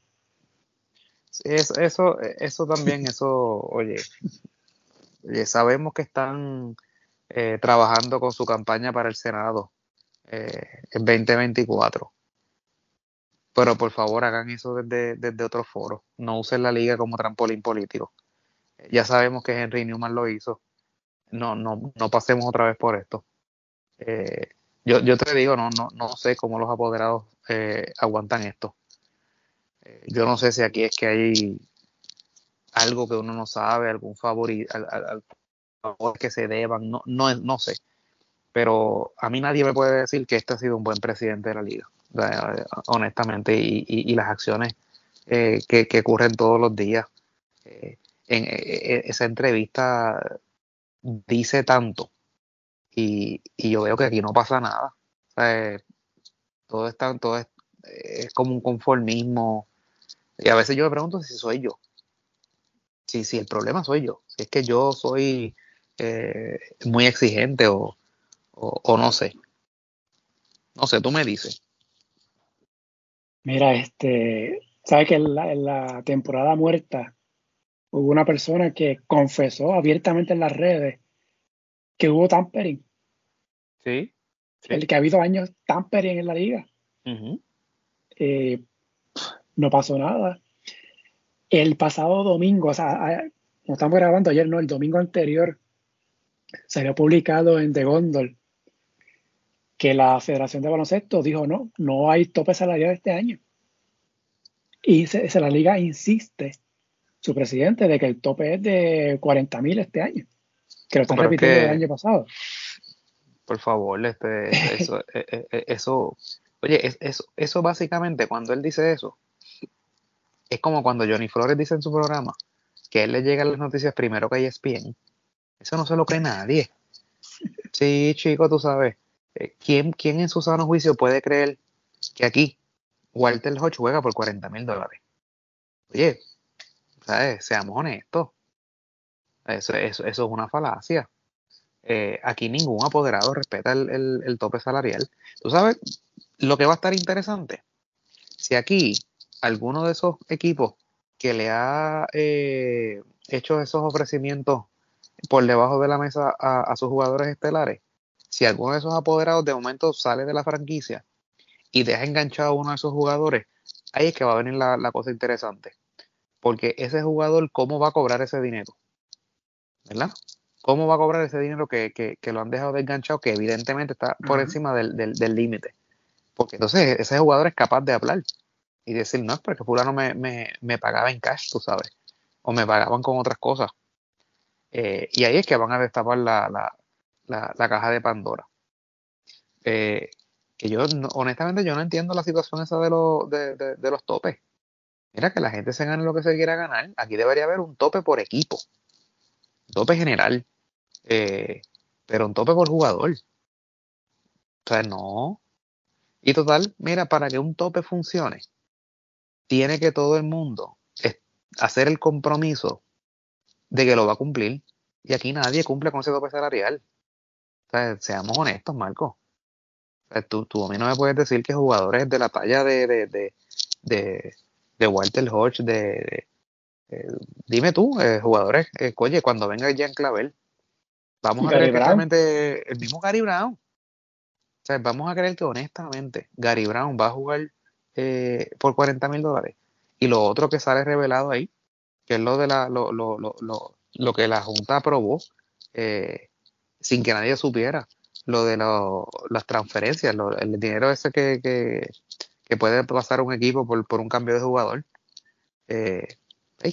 Eso, eso, eso también, eso, oye, sabemos que están eh, trabajando con su campaña para el Senado eh, en 2024. Pero por favor hagan eso desde, desde otro foro. No usen la liga como trampolín político. Ya sabemos que Henry Newman lo hizo. No, no, no pasemos otra vez por esto. yo, yo te digo, no, no, no sé cómo los apoderados aguantan esto. yo no sé si aquí es que hay algo que uno no sabe, algún favorito, al, favor que se deban, no, no, no sé. Pero a mí nadie me puede decir que este ha sido un buen presidente de la liga, honestamente, y, las acciones eh, que, ocurren todos los días. Eh, en, eh, esa entrevista dice tanto y, yo veo que aquí no pasa nada. todo, está, todo es, es como un conformismo. Y a veces yo me pregunto si soy yo si, si el problema soy yo, si es que yo soy eh, muy exigente o, no sé. No sé, tú me dices. Mira, este, sabes que en la, temporada muerta hubo una persona que confesó abiertamente en las redes que hubo tampering. Sí. El que ha habido años tampering en la liga. Eh, no pasó nada. El pasado domingo, o sea, no estamos grabando ayer, no, el domingo anterior, salió publicado en The Gondol que la Federación de Baloncesto dijo no, no hay tope salarial este año. Y se, la liga insiste, su presidente, de que el tope es de 40 mil este año, que lo están repitiendo el año pasado. Por favor, este, eso, eh, eh, eh, eso, oye, eso, eso básicamente, cuando él dice eso, es como cuando Johnny Flores dice en su programa que él le llegan las noticias primero que ESPN. Eso no se lo cree nadie. Sí, chico, tú sabes. Eh, ¿Quién, ¿Quién en su sano juicio puede creer que aquí Walter Hodge juega por 40 mil dólares? Oye, ¿sabes? seamos honestos. Eso, eso, eso es una falacia. Eh, aquí ningún apoderado respeta el, el tope salarial. Tú sabes lo que va a estar interesante. Si aquí alguno de esos equipos que le ha eh, hecho esos ofrecimientos por debajo de la mesa a, sus jugadores estelares, si alguno de esos apoderados de momento sale de la franquicia y deja enganchado a uno de esos jugadores, ahí es que va a venir la, cosa interesante. Porque ese jugador, ¿cómo va a cobrar ese dinero? ¿Verdad? ¿Cómo va a cobrar ese dinero que, que, lo han dejado desganchado, que evidentemente está por encima del límite? Porque entonces ese jugador es capaz de hablar y decir, no, es porque fulano me, me, me pagaba en cash, tú sabes, o me pagaban con otras cosas. Eh, y ahí es que van a destapar la, la, la, caja de Pandora. Eh, que yo, honestamente, yo no entiendo la situación esa de, los de, de, los topes. Mira, que la gente se gane lo que se quiera ganar. Aquí debería haber un tope por equipo. tope general. Eh, pero un tope por jugador. O sea, no. Y total, mira, para que un tope funcione, tiene que todo el mundo hacer el compromiso de que lo va a cumplir. Y aquí nadie cumple con ese tope salarial. O sea, seamos honestos, Marco. tú, tú, a mí no me puedes decir que jugadores de la talla de, de, de, de, de Walter Hodge, de, dime tú, eh, jugadores, eh, oye, cuando venga Jean Clavel, vamos a ver realmente el mismo Gary Brown. O sea, vamos a creer que honestamente Gary Brown va a jugar eh, por 40 mil dólares. Y lo otro que sale revelado ahí, que es lo de la, lo, lo, lo, lo que la Junta aprobó, eh, sin que nadie supiera, lo de las transferencias, el dinero ese que, que, puede pasar un equipo por, por un cambio de jugador. Eh,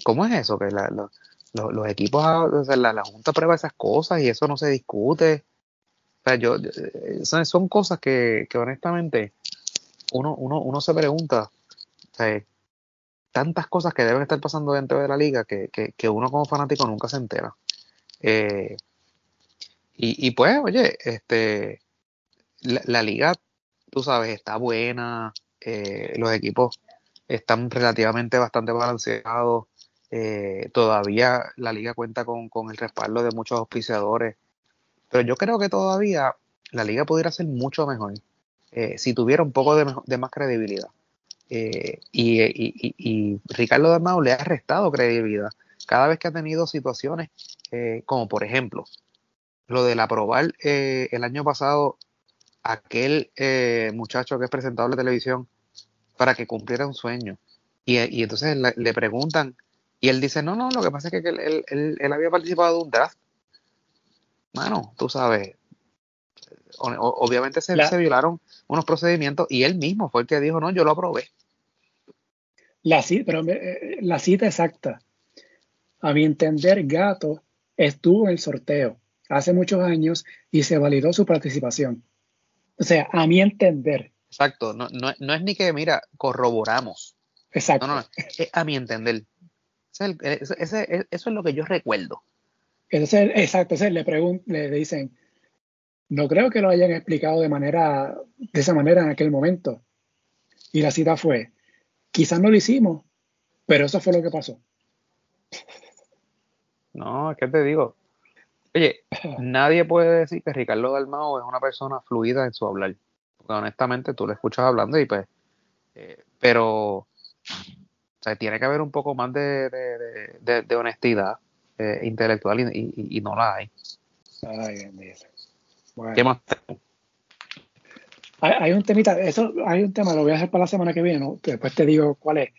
¿Cómo es eso? Que los equipos, la, la, Junta aprueba esas cosas y eso no se discute. O sea, yo, eh, son, cosas que, que honestamente uno, uno, uno se pregunta, tantas cosas que deben estar pasando dentro de la liga que, que, uno como fanático nunca se entera. Eh, y, y, pues, oye, este, la, liga, tú sabes, está buena, eh, los equipos están relativamente bastante balanceados, eh, todavía la liga cuenta con, con, el respaldo de muchos auspiciadores, pero yo creo que todavía la liga pudiera ser mucho mejor eh, si tuviera un poco de, más credibilidad. Eh, y, y, Ricardo Dalmau le ha restado credibilidad. Cada vez que ha tenido situaciones eh, como por ejemplo lo del aprobar el año pasado aquel muchacho que es presentador de televisión para que cumpliera un sueño. Y, entonces le, preguntan y él dice no no lo que pasa es que él, él había participado de un draft mano tú sabes obviamente se, violaron unos procedimientos y él mismo fue el que dijo, no, yo lo aprobé. La cita, pero eh, la cita exacta. A mi entender, Gato estuvo en el sorteo hace muchos años y se validó su participación. O sea, a mi entender. Exacto, no, no, es ni que, mira, corroboramos. Exacto. No, no, a mi entender. eso es lo que yo recuerdo. Entonces, exacto, entonces le, le dicen, no creo que lo hayan explicado de manera, de esa manera en aquel momento. Y la cita fue, quizás no lo hicimos, pero eso fue lo que pasó. No, ¿qué te digo? Oye, nadie puede decir que Ricardo Dalmao es una persona fluida en su hablar. Porque honestamente tú lo escuchas hablando y pues, eh, pero o sea, tiene que haber un poco más de, de, honestidad eh, intelectual y, y, no la hay. Ay, ¿Qué más? Hay, un temita, eso hay un tema, lo voy a hacer para la semana que viene, ¿no? después te digo cuál es.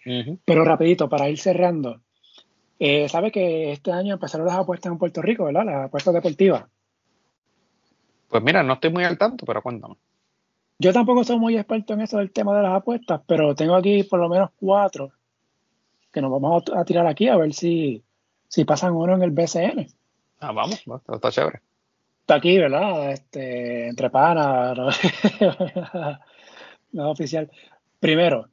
Pero rapidito, para ir cerrando. Eh, ¿Sabe que este año empezaron las apuestas en Puerto Rico, ¿verdad? Las apuestas deportivas. Pues mira, no estoy muy al tanto, pero cuéntame. Yo tampoco soy muy experto en eso del tema de las apuestas, pero tengo aquí por lo menos cuatro que nos vamos a, tirar aquí a ver si, si pasan uno en el BCN. Ah, vamos, está chévere está aquí, ¿verdad? Este, entre panas, no, oficial. Primero,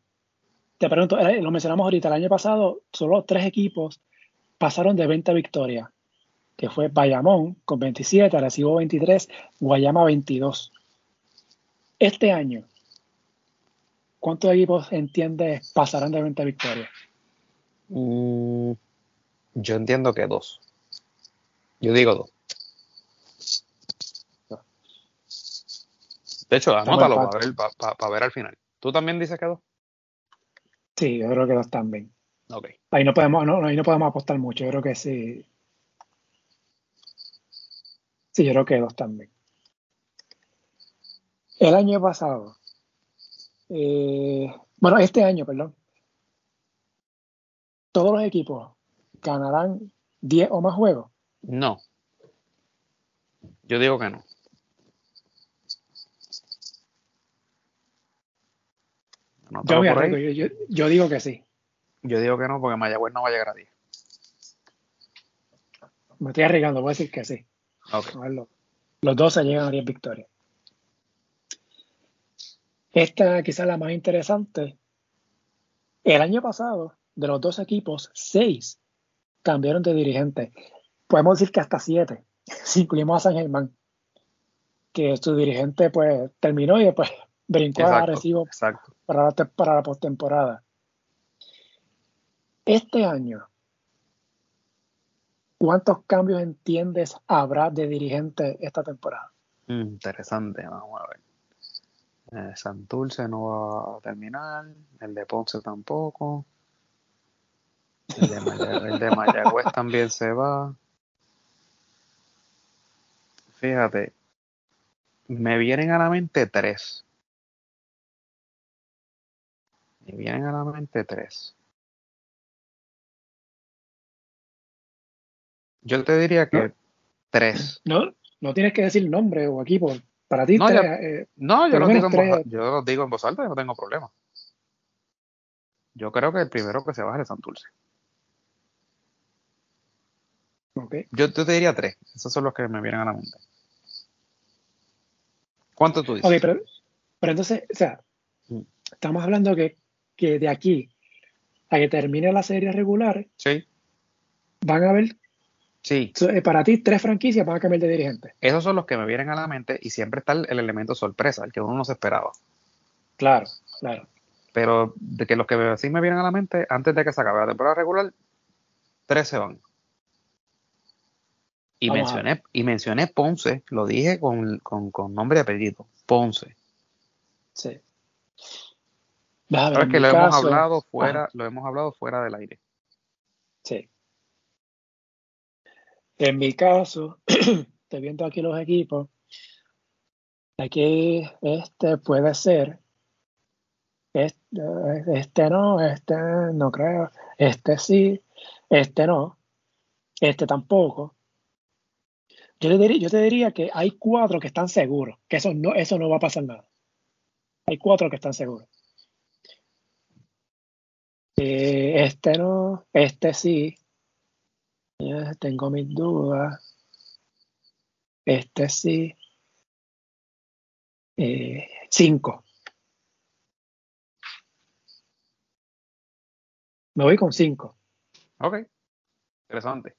te pregunto, lo mencionamos ahorita, el año pasado solo tres equipos pasaron de 20 victorias, que fue Bayamón con 27, Arecibo 23, Guayama 22. Este año, ¿cuántos equipos entiendes pasarán de 20 victorias? Mm, yo entiendo que dos. Yo digo dos. De hecho, anótalo para ver, para, ver al final. ¿Tú también dices que dos? Sí, yo creo que dos también. Okay. Ahí no podemos, no, ahí no podemos apostar mucho, yo creo que sí. Sí, yo creo que dos también. El año pasado, eh, bueno, este año, perdón, todos los equipos ganarán 10 o más juegos? No. Yo digo que no. Yo, yo, yo, digo que sí. Yo digo que no, porque Mayagüez no va a llegar a 10. Me estoy arriesgando, voy a decir que sí. Okay. Los 12 llegan a 10 victorias. Esta quizás la más interesante. El año pasado, de los dos equipos, seis cambiaron de dirigente. Podemos decir que hasta siete, si incluimos a San Germán, que su dirigente pues terminó y después brincó a recibo para la, para la postemporada. Este año, ¿cuántos cambios entiendes habrá de dirigente esta temporada? Interesante, vamos a ver. Eh, Santurce no va a terminar, el de Ponce tampoco. El de, Mayagüez, también se va. Fíjate, me vienen a la mente tres. Me vienen a la mente tres. Yo te diría que tres. No, no tienes que decir nombre o equipo. Para ti, no, tres, eh, no yo, lo digo en yo lo digo en voz alta y no tengo problema. Yo creo que el primero que se va es Santurce. Okay. Yo, te diría tres. Esos son los que me vienen a la mente. ¿Cuánto tú dices? Ok, pero, pero entonces, o sea, mm. estamos hablando que, que de aquí a que termine la serie regular, sí. van a haber Sí. Eh, para ti, tres franquicias van a cambiar de dirigente. Esos son los que me vienen a la mente y siempre está el, elemento sorpresa, el que uno no se esperaba. Claro, claro. Pero de que los que sí me vienen a la mente, antes de que se acabe la temporada regular, tres se van. Y mencioné, y mencioné Ponce, lo dije con, nombre y apellido, Ponce. Sí. Sabes que lo hemos hablado fuera, lo hemos hablado fuera del aire. Sí. En mi caso, estoy viendo aquí los equipos. Aquí este puede ser. Este, este no, este no creo. Este sí, este no. Este tampoco. Yo te, diría, yo te diría que hay cuatro que están seguros, que eso no, eso no va a pasar nada. Hay cuatro que están seguros. Eh, este no, este sí, tengo mis dudas. Este sí. Eh, cinco. Me voy con cinco. Ok. Interesante.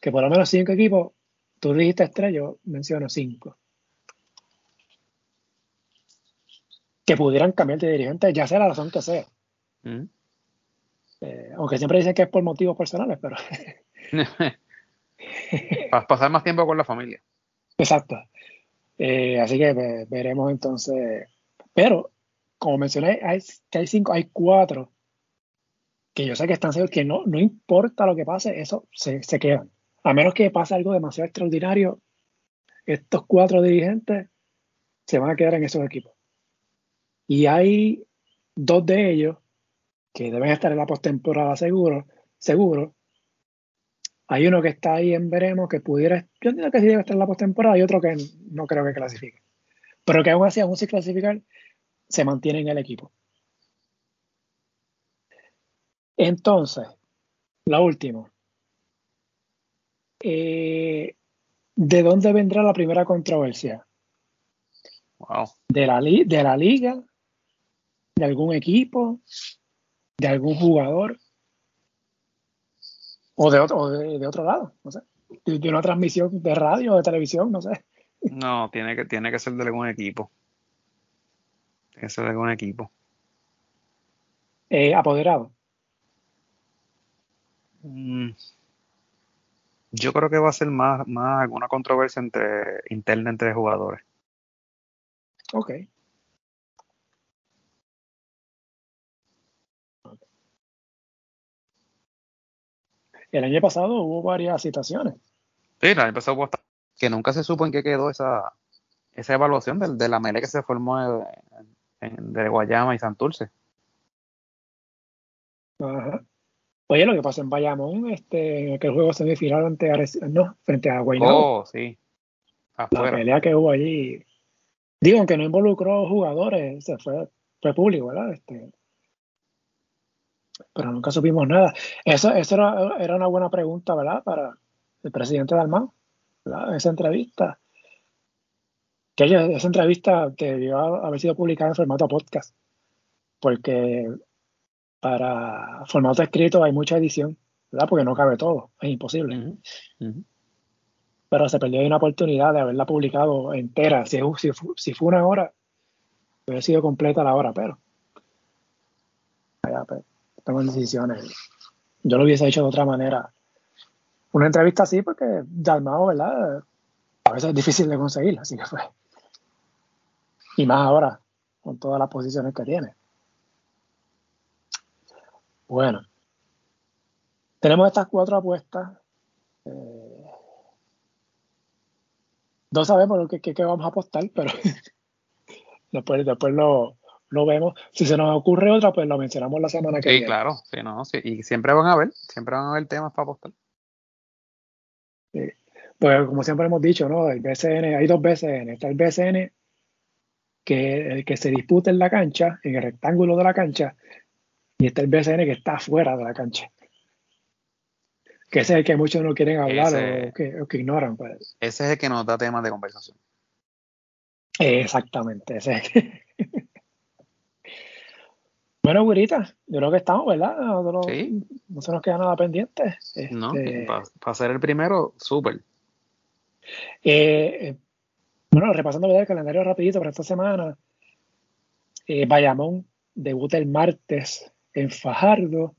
Que por lo menos cinco equipos, tú dijiste estrella, yo menciono cinco. Que pudieran cambiar de dirigente, ya sea la razón que sea. Mm. Eh, aunque siempre dicen que es por motivos personales, pero. Para pasar más tiempo con la familia. Exacto. Eh, así que veremos entonces. Pero, como mencioné, hay, que hay cinco, hay cuatro que yo sé que están seguros que no, no importa lo que pase, eso se, se quedan. A menos que pase algo demasiado extraordinario, estos cuatro dirigentes se van a quedar en esos equipos. Y hay dos de ellos que deben estar en la postemporada seguro, seguro. Hay uno que está ahí en veremos que pudiera, yo entiendo que sí debe estar en la postemporada y otro que no creo que clasifique. Pero que aún así, aún sin clasificar, se mantiene en el equipo. Entonces, la última. Eh, ¿De dónde vendrá la primera controversia? Wow. ¿De la, ¿De la liga? ¿De algún equipo? De algún jugador o de otro, de, otro lado, no sé, de, una transmisión de radio o de televisión, no sé. No, tiene que, tiene que ser de algún equipo. Tiene que ser de algún equipo. Eh, apoderado. Mm. Yo creo que va a ser más, más alguna controversia entre interna entre jugadores. Ok. El año pasado hubo varias situaciones. Sí, el año pasado hubo hasta que nunca se supo en qué quedó esa, esa evaluación de, de la mele que se formó de Guayama y Santurce. Ajá. Oye, lo que pasó en Bayamón, este, en aquel juego semifinal ante no, frente a Guaynabo. Oh, sí. La pelea que hubo allí. Digo, aunque no involucró jugadores, se fue, fue público, ¿verdad? Este, pero nunca supimos nada. Eso, eso era, era una buena pregunta, ¿verdad? Para el presidente Dalmán, ¿verdad? Esa entrevista. Que esa entrevista debió haber sido publicada en formato podcast, porque para formato escrito hay mucha edición, ¿verdad? Porque no cabe todo, es imposible. Pero se perdió una oportunidad de haberla publicado entera. Si, si, si fue una hora, hubiera sido completa la hora, pero. Pues, tengo decisiones. Yo lo hubiese hecho de otra manera. Una entrevista así, porque Dalmao, ¿verdad? A veces es difícil de conseguir, así que fue. Y más ahora, con todas las posiciones que tiene. Bueno, tenemos estas cuatro apuestas. Eh, no sabemos qué, qué, vamos a apostar, pero después, después lo, lo vemos. Si se nos ocurre otra, pues lo mencionamos la semana que viene. Sí, claro, sí, no, sí. Y siempre van a ver, siempre van a haber temas para apostar. Pues como siempre hemos dicho, ¿no? El BCN, hay dos BCN. Está el BCN que, el que se disputa en la cancha, en el rectángulo de la cancha, y está el BCN que está fuera de la cancha. Que ese es el que muchos no quieren hablar o, que, ignoran. Pues. Ese es el que nos da temas de conversación. Exactamente, ese es Bueno, güerita, yo creo que estamos, ¿verdad? sí. No se nos queda nada pendiente. no, este, para ser el primero, súper. Eh, bueno, repasando el calendario rapidito para esta semana. Eh, Bayamón debuta el martes en Fajardo.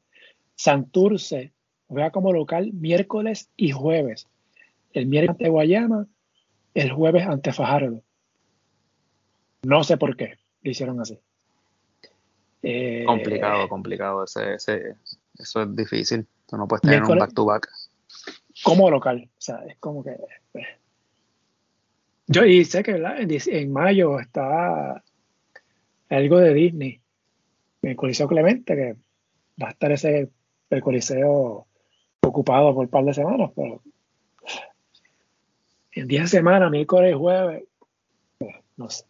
Santurce juega como local miércoles y jueves. El miércoles ante Guayama, el jueves ante Fajardo. No sé por qué lo hicieron así. Eh, complicado, complicado. Ese, ese, eso es difícil. Tú no puedes tener un back-to-back. Como local. O sea, es como que. Pues. Yo y sé que en mayo está algo de Disney. El Coliseo Clemente, que va a estar ese el Coliseo ocupado por un par de semanas, pero en 10 semanas, miércoles y jueves, pues, no sé.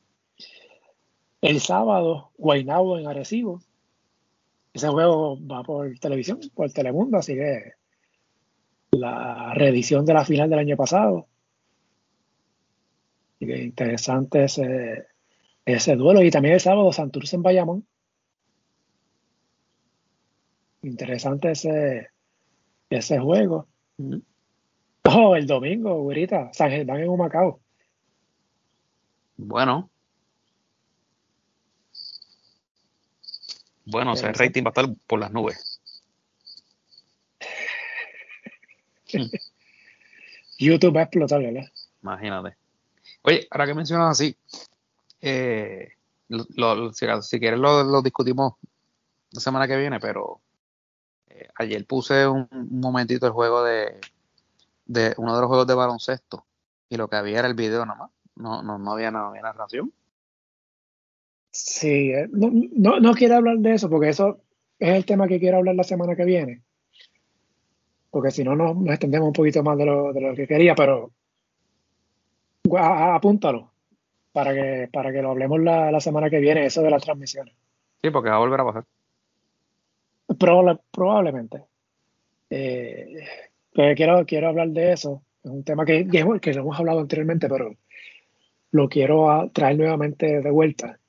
El sábado, Guaynabo en Arecibo. Ese juego va por televisión, por Telemundo, así que la reedición de la final del año pasado. Que interesante ese, ese duelo. Y también el sábado, Santurce en Bayamón. Interesante ese, ese juego. Oh, el domingo, ahorita, San Germán en Humacao. Bueno, Bueno, o sea, el rating va a estar por las nubes. YouTube va a explotar, ¿verdad? Imagínate. Oye, ahora que mencionas así, eh, si, quieres lo, discutimos la semana que viene, pero eh, ayer puse un, momentito el juego de, de uno de los juegos de baloncesto y lo que había era el video nomás, no, no, no había, no había narración. Sí, eh, no, no, quiero hablar de eso porque eso es el tema que quiero hablar la semana que viene. Porque si no, nos, extendemos un poquito más de lo, de lo que quería, pero apúntalo para que, para que lo hablemos la, la, semana que viene, eso de las transmisiones. Sí, porque va a volver a pasar. probablemente. Eh, quiero, quiero hablar de eso. Es un tema que, que, que, lo hemos hablado anteriormente, pero lo quiero traer nuevamente de vuelta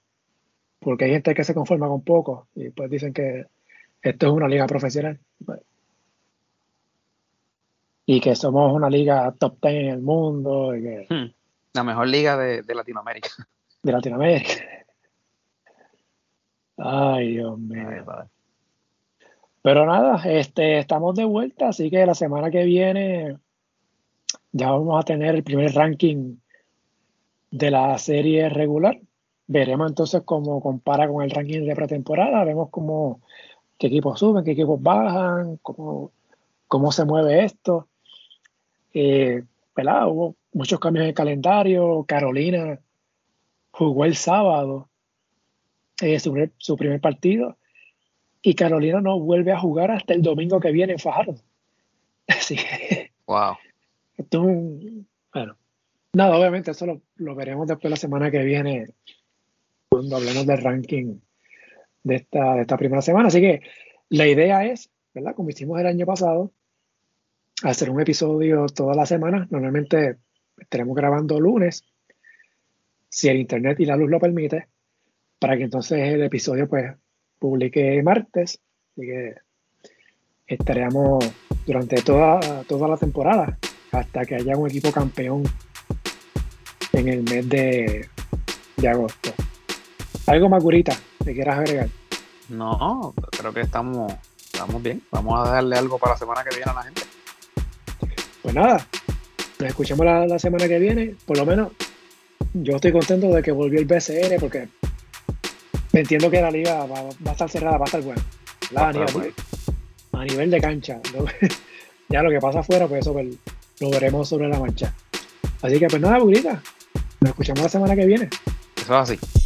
porque hay gente que se conforma con poco y pues dicen que esto es una liga profesional. Y que somos una liga top 10 en el mundo. Y que, hmm. La mejor liga de, Latinoamérica. De Latinoamérica. Ay, Dios mío. Pero nada, este, estamos de vuelta, así que la semana que viene ya vamos a tener el primer ranking de la serie regular. Veremos entonces cómo compara con el ranking de pretemporada, vemos cómo, qué equipos suben, qué equipos bajan, cómo, cómo se mueve esto. Eh, Hubo muchos cambios en el calendario. Carolina jugó el sábado eh, su, primer partido y Carolina no vuelve a jugar hasta el domingo que viene en Fajardo. Así que. Wow. Esto es un. Bueno, nada, obviamente eso lo, lo, veremos después la semana que viene, cuando hablemos del ranking de esta, de esta primera semana. Así que la idea es, ¿verdad? Como hicimos el año pasado, hacer un episodio toda la semana. Normalmente estaremos grabando lunes, si el internet y la luz lo permite, para que entonces el episodio pues publique martes. Así que estaremos durante toda, toda la temporada hasta que haya un equipo campeón en el mes de, de agosto. ¿Algo más, Curita, que quieras agregar? No, creo que estamos, estamos bien. Vamos a darle algo para la semana que viene a la gente. Pues nada, nos escuchamos la, semana que viene. Por lo menos yo estoy contento de que volvió el BCN porque entiendo que la liga va, a estar cerrada, va a estar buena. a, nivel, a, nivel, de cancha. ya lo que pasa afuera, pues eso pues, lo veremos sobre la marcha. Así que pues nada, Burita, nos escuchamos la semana que viene. Eso es así.